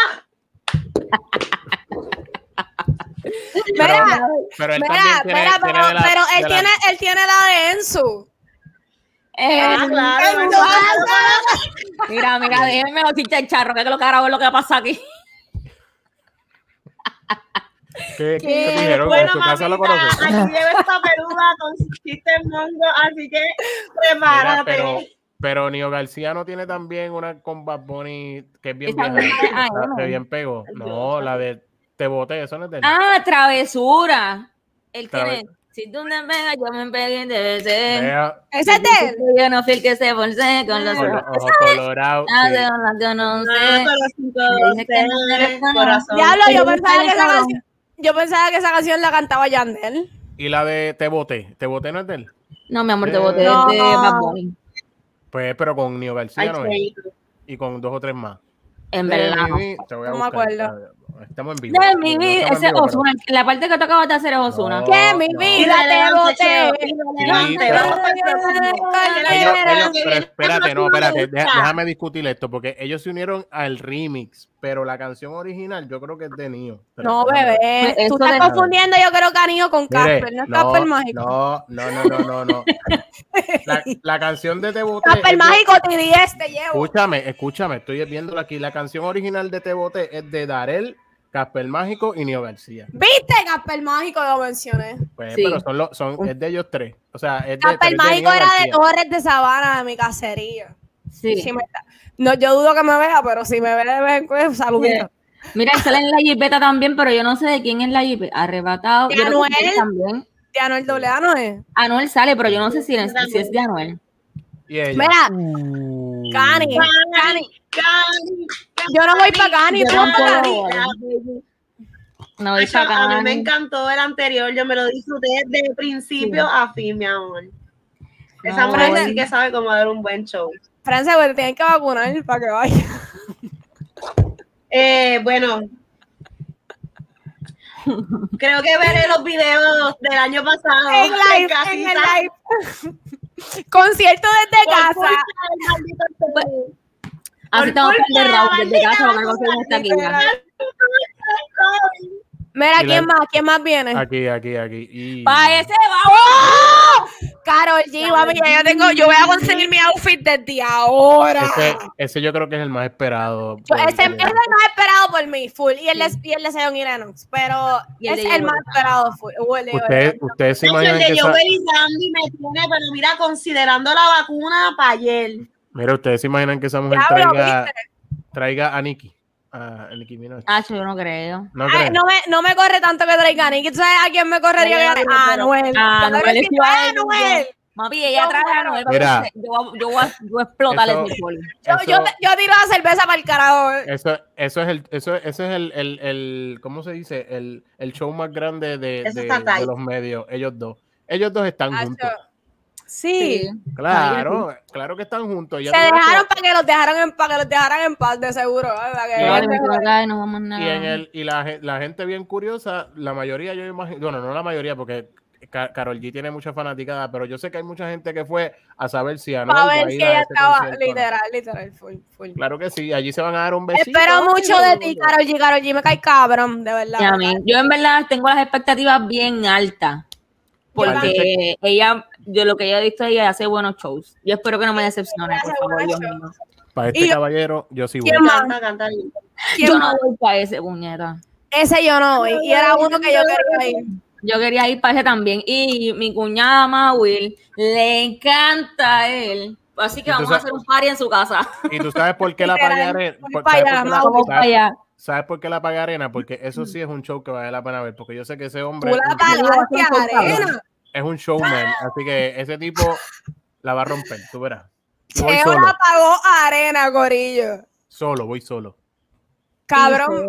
Mira, Pero él mira, también tiene, mira, tiene pero, la- pero él la- tiene, él tiene la de Ensu. Eh, Ah, claro. Mira, mira, déjenme los chicharros, que es lo que ahora es lo que pasa aquí. ¿Qué, qué, ¿Qué? qué te dijeron? Bueno, ¿En tu casa lo mamita, conoces? aquí llevo esta peluda con sus chistes mongo, así que Mira, prepárate. pero, pero Nio García no tiene también una con Bad Bunny que es bien vieja, ah, no. que bien pegó. No, la de Te boté, eso no es de él. Ah, travesura. Él Traves- tiene, si tú me pegas, yo me pegué, ser. Vea, ese es de él. Yo no fui el que se forcé con los ojos. ojos colorados. Ah, de no. Diablo, yo pensaba que esa canción, yo pensaba que esa canción la cantaba Yandel. Y la de Te boté, Te boté no es de él. No, mi amor, te Eh, boté No. de Bad Bunny. Pues, pero con Nio García Ay, no es. Y con dos o tres más. En De verdad. mi vi- te voy a No me acuerdo. Estamos en vivo. De mi vida, ese pero- Ozuna, la parte que tú acabas de hacer es Ozuna. No, que mi no. vida te boté. Pero- Espérate, no, espérate, déjame discutir esto, porque ellos se unieron al remix pero la canción original yo creo que es de Nio. No, bebé. Tú estás confundiendo, yo creo, Canillo con Mire, Casper. No es Casper Mágico. No, no, no, no, no, no. La, canción de Te Boté es Casper Mágico, te di este llevo. Escúchame, escúchame, estoy viéndolo aquí. La canción original de Te Boté es de Darel, Casper Mágico y Nio García. ¿Viste? Casper Mágico lo mencioné. Pues, Sí. pero son, los, son es de ellos tres. O sea, es de, Casper Mágico era de. Torres de Sabana, de mi cacería. Sí. Sí me está- No, yo dudo que me vea, pero si me ve de vez en cuando, saludito. Mira, sale en la jipeta también, pero yo no sé de quién es la jipeta. Arrebatado. De Anuel. también. De Anuel Doleano es. Anuel sale, pero yo no sé si es, si es de Anuel. Y ella. Mira, Uh. Cani, Cani, Cani, yo no voy para Cani, tú vas para Cani. No voy para a mí me encantó el anterior, yo me lo disfruté de principio a fin, mi amor. Esa No, mujer bueno. sí que sabe cómo dar un buen show. Francia, te tienen que vacunar para que vaya. Eh, bueno, creo que veré los videos del año pasado. En live, en el live. Concierto desde casa. Así estamos desde la casa, esta vacuna, aquí. Mira, Y ¿quién la- más? ¿Quién más viene? Aquí, aquí, aquí. Y... Pa' ese vamos. ¡Oh! Carol G, mami, ya yo tengo, yo voy a conseguir mi outfit desde ahora. Ese, ese yo creo que es el más esperado. Yo- ese es el más esperado por mí, full. Y el de, y el de y Lennox. Pero Y el es de el más esperado, full. Ustedes, ustedes se el imaginan de que esa- Joel y Randy me tiene, pero mira, considerando la vacuna para ayer. Mira, ustedes se imaginan que esa mujer Diablo, traiga, ¿viste? traiga a Nicki. A Nicki Minaj. Hacho, yo no creo. No Ay, no, me, no me corre tanto que traiga a Nicky. ¿Tú sabes a quién me correría? Que- pero- A Anuel. A Anuel. Mami, ella trae a Anuel. Yo, yo, voy a, yo voy a explotarle Eso- ese polvo. Yo, yo, yo tiro la cerveza para el carajo. Eso, eso es el, eso, ese es el, el, el, ¿cómo se dice? El, el show más grande de, de- de los medios, ellos dos. Ellos dos están Acho. juntos. Sí. Claro, claro que están juntos. Ya Se dejaron para que los dejaran en paz, que los dejaran en paz, de seguro. acá y no vamos nada. y en el, y la, la gente bien curiosa, la mayoría yo imagino, bueno, no la mayoría, porque Ca- Carol G tiene mucha fanaticada, pero yo sé que hay mucha gente que fue a saber si Anuel Para a ver si a ella estaba literal, literal, full, full. Claro que sí, allí se van a dar un besito. Espero mucho de ti. Karol G. Karol G me cae cabrón, de verdad. A yo en verdad tengo las expectativas bien altas. Porque ella, yo lo que ella ha visto, ella hace buenos shows. Yo espero que no me decepcione, por favor, Dios mío. Para este yo- caballero, yo sí voy. ¿Quién más? Canta, canta lindo. ¿Quién Yo más? no voy para ese, puñeta. Ese yo no voy. Y era uno que yo quería ir. Yo quería ir para ese también. Y mi cuñada Mawil le encanta a él. Así que ¿Y tú vamos a hacer un party en su casa. Y tú sabes por qué la por- para ¿sabes ¿sabes- allá. ¿Sabes por qué la paga arena? Porque eso sí es un show que vale la pena ver. Porque yo sé que ese hombre Tú la pagaste, arena. Es un showman. Así que ese tipo la va a romper. Tú verás. Voy Cheo solo. la pagó arena, Corillo. Solo, voy solo. Cabrón,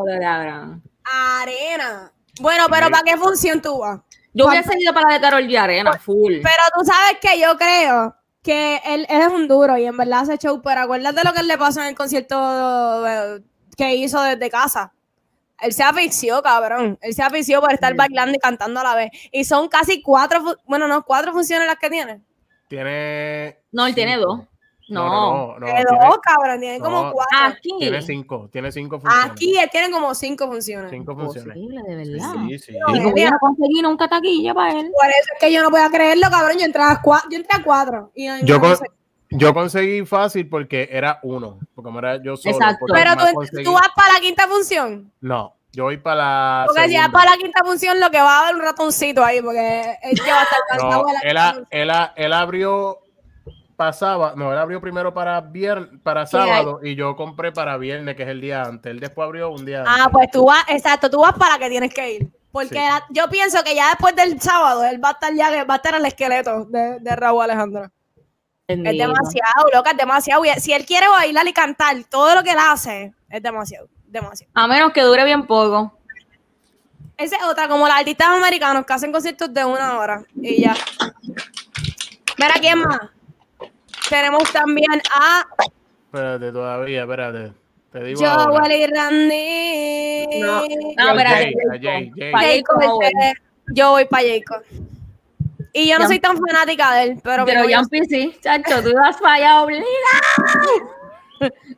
arena. Bueno, pero. ¿para qué función tú vas? Yo hubiese ido para la de Carol Arena, full. Pero tú sabes que yo creo que él, él es un duro y en verdad hace show, pero acuérdate lo que le pasó en el concierto eh, que hizo desde casa. Él se afició, cabrón. Él se afició por estar bailando y cantando a la vez. Y son casi cuatro, bueno, no, cuatro funciones las que tiene. Tiene. No, él tiene dos. No, No. no, no. no, Tiene dos, cabrón, tiene no. como cuatro. Aquí. tiene cinco. Tiene cinco funciones. Aquí él tiene como cinco funciones. Cinco funciones. Posible, de verdad. Sí, sí. No, Y como yo no conseguí nunca taquilla para él. Por eso es que yo no podía creerlo, cabrón. Yo entré a, cua- yo entré a cuatro. Y, Yo, no con- sé. Yo conseguí fácil porque era uno. Porque como era yo solo. Exacto. Pero tú, conseguí- tú vas para la quinta función. No, yo voy para la. Porque si vas segunda. para la quinta función, lo que va a haber un ratoncito ahí, porque él ya va a estar cansado No, de la él, a- él, a- él abrió pasaba, no, él abrió primero para viernes, para hay- sábado y yo compré para viernes, que es el día antes. Él después abrió un día Ah, antes. pues tú vas, exacto, tú vas para la que tienes que ir. Porque Sí. la- yo pienso que ya después del sábado él va a estar ya, va a estar el esqueleto de, de Raúl Alejandro. Es demasiado, loca, es demasiado. Si él quiere bailar y cantar, todo lo que él hace es demasiado, demasiado. A menos que dure bien poco. Esa es otra, como los artistas americanos que hacen conciertos de una hora y ya. Mira, ¿quién más? Tenemos también a Espérate, todavía, espérate. Te digo Joel ahora. y Randy. No. No, Jacob, este, yo voy para Jacob. Y yo no soy tan fanática de él, pero, Pero en sí, chacho, tú allá obligado. *laughs*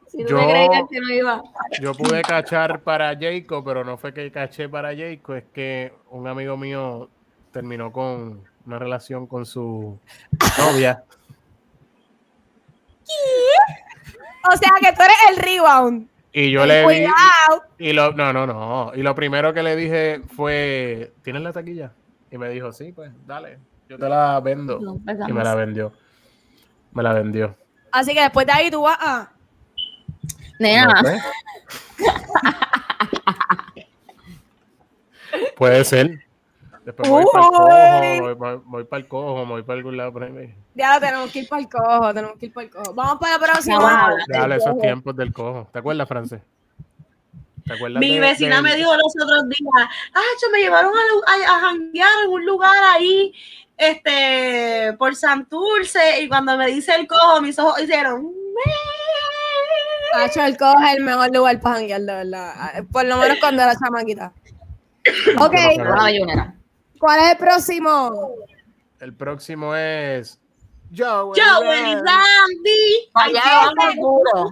Si tú Yo- me creías que no iba. Yo pude cachar para Jayco, pero no fue que caché para Jayco, es que un amigo mío terminó con una relación con su novia. O sea que tú eres el rebound. Y yo le. Cuidado. Y lo, no, no, no. Y lo primero que le dije fue: ¿Tienes la taquilla? Y me dijo: Sí, pues dale, yo te la vendo. No, Y me la vendió. Me la vendió. Así que después de ahí tú vas a. Nena, No sé. Puede ser. Después voy para el cojo, voy, voy para el cojo, voy para algún lado por ahí. Ya tenemos que ir para el cojo, tenemos que ir para el cojo. Vamos para la próxima. Dale esos tiempos del cojo. ¿Te acuerdas, Frances? ¿Te acuerdas Mi de- vecina me dijo los otros días, ah, yo me llevaron a, a, a janguear en un lugar ahí, este, por Santurce, y cuando me dice el cojo, mis ojos hicieron, Hacho, el cojo es el mejor lugar para janguear, de verdad. Por lo menos cuando era chamaquita. *coughs* Ok. ¿cuál es el próximo? El próximo es. Joe. yo, Wendy Randy, ay, Allá vamos duro.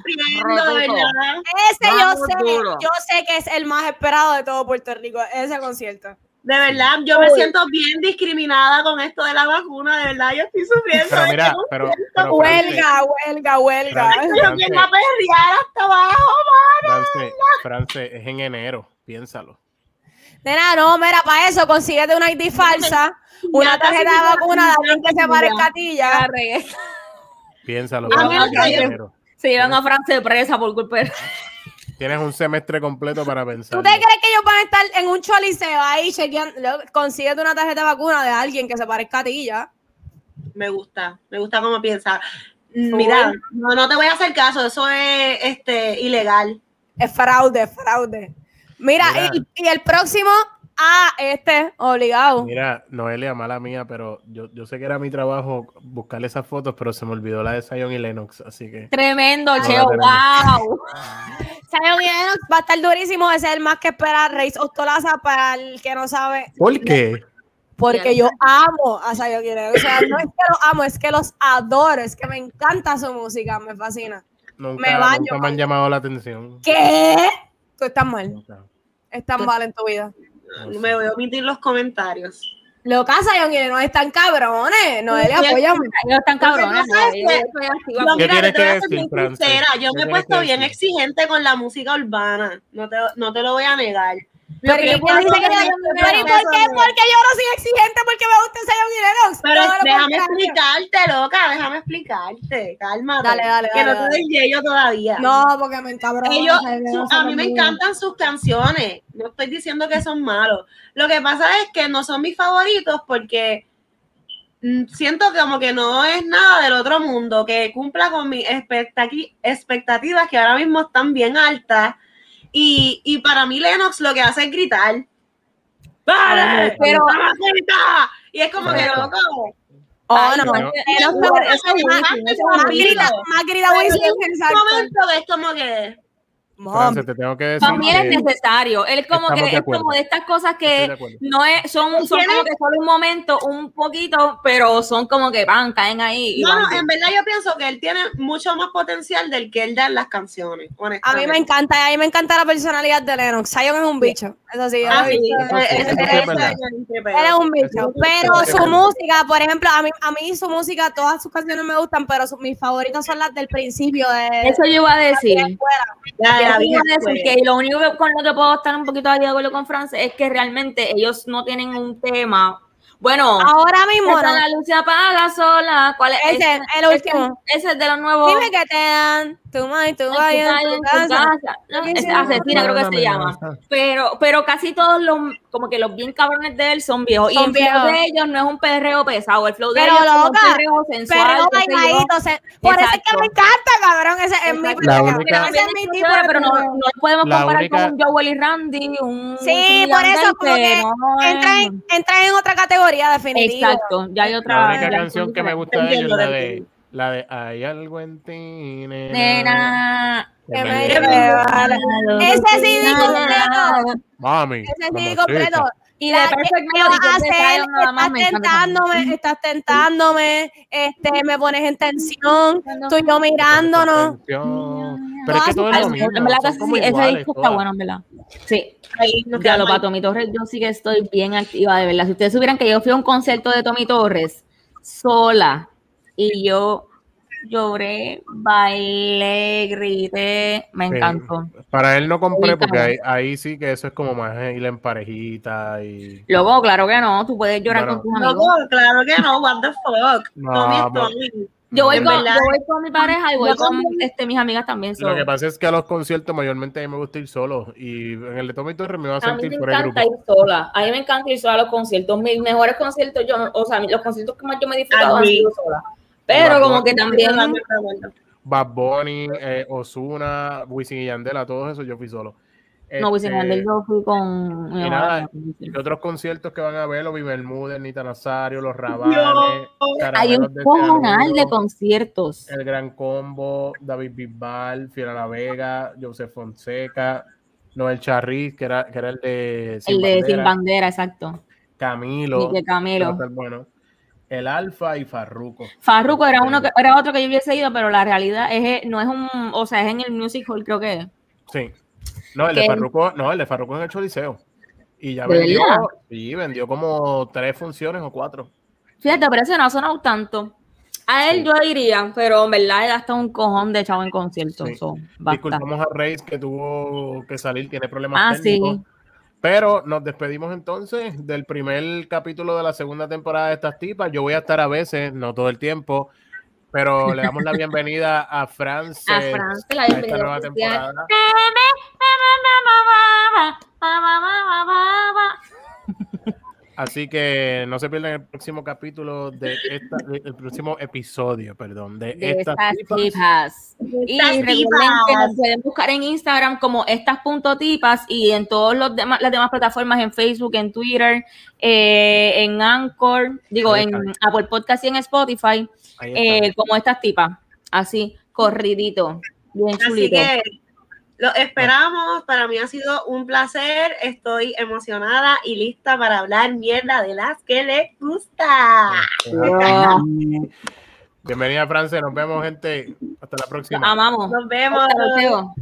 Ese yo sé, yo sé que es el más esperado de todo Puerto Rico, ese concierto. De verdad, yo me siento bien discriminada con esto de la vacuna, de verdad, yo estoy sufriendo. Pero mira, pero. Huelga, huelga, huelga. Fran- Yo quiero a perrear hasta abajo, France, France, es en enero. Piénsalo. Nena, no, mira, para eso consíguete una ID falsa, una tarjeta de vacuna de alguien que se parezca a ti ya. Piénsalo. Ah, France. Se llevan a Francia presa por culpa de... Tienes un semestre completo para pensar. ¿Tú te crees que ellos van a estar en un choliseo ahí chequeando? Consíguete una tarjeta de vacuna de alguien que se parezca a ti ya. Me gusta, me gusta cómo piensa. Mira, no, no te voy a hacer caso, eso es este ilegal. Es fraude, es fraude. Mira, Mira. Y, y el próximo, ah, este, obligado. Mira, Noelia, mala mía, pero yo, yo sé que era mi trabajo buscarle esas fotos, pero se me olvidó la de Zion y Lennox, así que. Tremendo, No Cheo, wow. Zion y Lennox va a estar durísimo, es el más que espera Reis Ostolaza para el que no sabe. ¿Por qué? Porque yo amo a Zion y Lennox. O sea, no es que los amo, es que los adoro, es que me encanta su música, me fascina. Nunca, Me baño, nunca me han llamado la atención. ¿Qué? Tú estás mal, estás mal en tu vida. No sé. Me voy a omitir los comentarios. Loca, Zion y Lennox están cabrones. Noelia, Sí, apóyame. Ellos están cabrones. Lo ¿no? ¿Qué mira, tienes te voy que a ser decir, yo ¿Qué me he puesto bien exigente con la música urbana, no te, no te lo voy a negar. Pero Lo ¿y que por qué. Porque yo no soy exigente porque me gusta Zion y. Pero lo déjame explicarte, loca, déjame explicarte, cálmate. Dale, dale, Que dale, no te doy yo todavía. No, porque me encabrona. Ellos, su- a mí me encantan sus canciones. No estoy diciendo que son malos. Lo que pasa es que no son mis favoritos porque mm, siento como que no es nada del otro mundo, que cumpla con mis expectativas que ahora mismo están bien altas. Y, y para mí Lennox lo que hace es gritar. ¡Vale! Pero-. Y es como que loco. Oh, no. no. Lennox es es más- es grita, más grita llega un momento es como que Frances, te tengo que decir. También es necesario. Él es como que de es como de estas cosas de que no es, son, son ¿Tiene? como que solo un momento, un poquito, pero son como que van, caen ahí. y No, van no, en verdad yo pienso que él tiene mucho más potencial del que él da en las canciones. A mí me encanta, a mí me encanta la personalidad de Lennox. Zion es un bicho. Eso sí, Ah, sí, sí, es un bicho. Pero su música, por ejemplo, a mí, a mí su música, todas sus canciones me gustan, pero su- mis favoritas son las del principio de. Eso yo iba a decir. Ya, Decir que lo único que, con lo que puedo estar un poquito de acuerdo con France es que realmente ellos no tienen un tema. Bueno, Ahora mismo, esa no. la luz se apaga sola. ¿Cuál es? Ese, el último. Ese, ese es de los nuevos. Dime que te dan tu mind, tu calle, en tu casa. casa. No, es asesina creo que se llama. Pero, pero casi todos los, como que los bien cabrones de él son viejos. y Son el flow de ellos no es un perreo pesado. El flow de Pero ellos es un loca, perreo sensual. Bailadito. se- Por eso es que Exacto. me encanta, cabrón. Ese es mi Exacto. Única- Ese es mi tipo de pero no, no podemos comparar única- con un Joel y Randy, un Sí, y por eso como que no entra en, entra en otra categoría definitiva. Exacto, ya hay otra. La única canción que me gusta de ellos es la de. La de Hay algo en ti, nena. Nena. que Que me me Ese CD completo. Mami. Ese CD completo. Y de La- ¿Qué Melody, vas que a hacer? Estás me tentándome, estás tentándome, este, me pones en tensión, estoy yo mirándonos. Pero es que todo es lo mismo. en verdad que son como sí, ese iguales disco está todas. bueno, en verdad. Sí. Ya lo para Tommy Torres, yo sí que estoy bien activa, de verdad. Si ustedes supieran que yo fui a un concierto de Tommy Torres sola y yo lloré, bailé, grité, me Sí. encantó. Para él no compré porque ahí, ahí sí que eso es como más ir en parejita y. Luego, claro que no, tú puedes llorar Bueno. con tus amigos. claro que no, what the fuck. No. Yo voy, con, yo voy con mi pareja y voy Yo con este, mis amigas también. Lo que pasa es que a los conciertos mayormente a mí me gusta ir solo y en el de Tommy Torres me va a A mí sentir me por el grupo. encanta ir sola. A mí me encanta ir sola a los conciertos. Mis mejores conciertos, yo, o sea, los conciertos que más yo me he disfrutado han sido sola. Pero como que también. Bad Bunny, eh, Ozuna, Wisin y Yandel, a todos esos yo fui solo. no, Wisin y Este, Yandel, yo fui con y nada, Y otros conciertos que van a ver, los Bermúdez, Nita Nazario, los Rabanes. Hay un cojonal de conciertos. El Gran Combo, David Bisbal, Fiera La Vega, Joseph Fonseca, Noel Charriz, que era, que era el de El de Sin Bandera, Bandera, exacto. Camilo, Camilo. bueno, el Alfa y Farruko. Farruko era uno que, era otro que yo hubiese ido, pero la realidad es no es un, o sea, es en el Music Hall, creo que es. Sí. No, el de ¿Qué? Farruko, no, el de Farruko en el Choliseo. Y ya ¿De vendió, verdad? sí, vendió como tres funciones o cuatro. Fíjate, pero ese no ha sonado tanto. A él Sí. yo iría, pero en verdad él hasta un cojón de chavo en conciertos. Sí. so. Disculpamos a Reis que tuvo que salir, tiene problemas Ah, sí. Pero nos despedimos entonces del primer capítulo de la segunda temporada de estas tipas. Yo voy a estar a veces, no todo el tiempo, pero le damos la bienvenida a Frances A Frances, la a esta bienvenida nueva temporada. Así que no se pierdan el próximo capítulo de esta, el próximo episodio, perdón, de, de estas estas tipas. tipas. Y recuerden que nos pueden buscar en Instagram como estas.tipas y en todas los demás, las demás plataformas, en Facebook, en Twitter, eh, en Anchor, digo, en. Apple Podcast y en Spotify, eh, como estas tipas. Así, corridito, bien Así chulito. que lo esperamos. Para mí ha sido un placer. Estoy emocionada y lista para hablar mierda de las que les gusta. Bienvenida, Frances. Nos vemos, gente. Hasta la próxima. Amamos. Nos vemos. Hasta luego.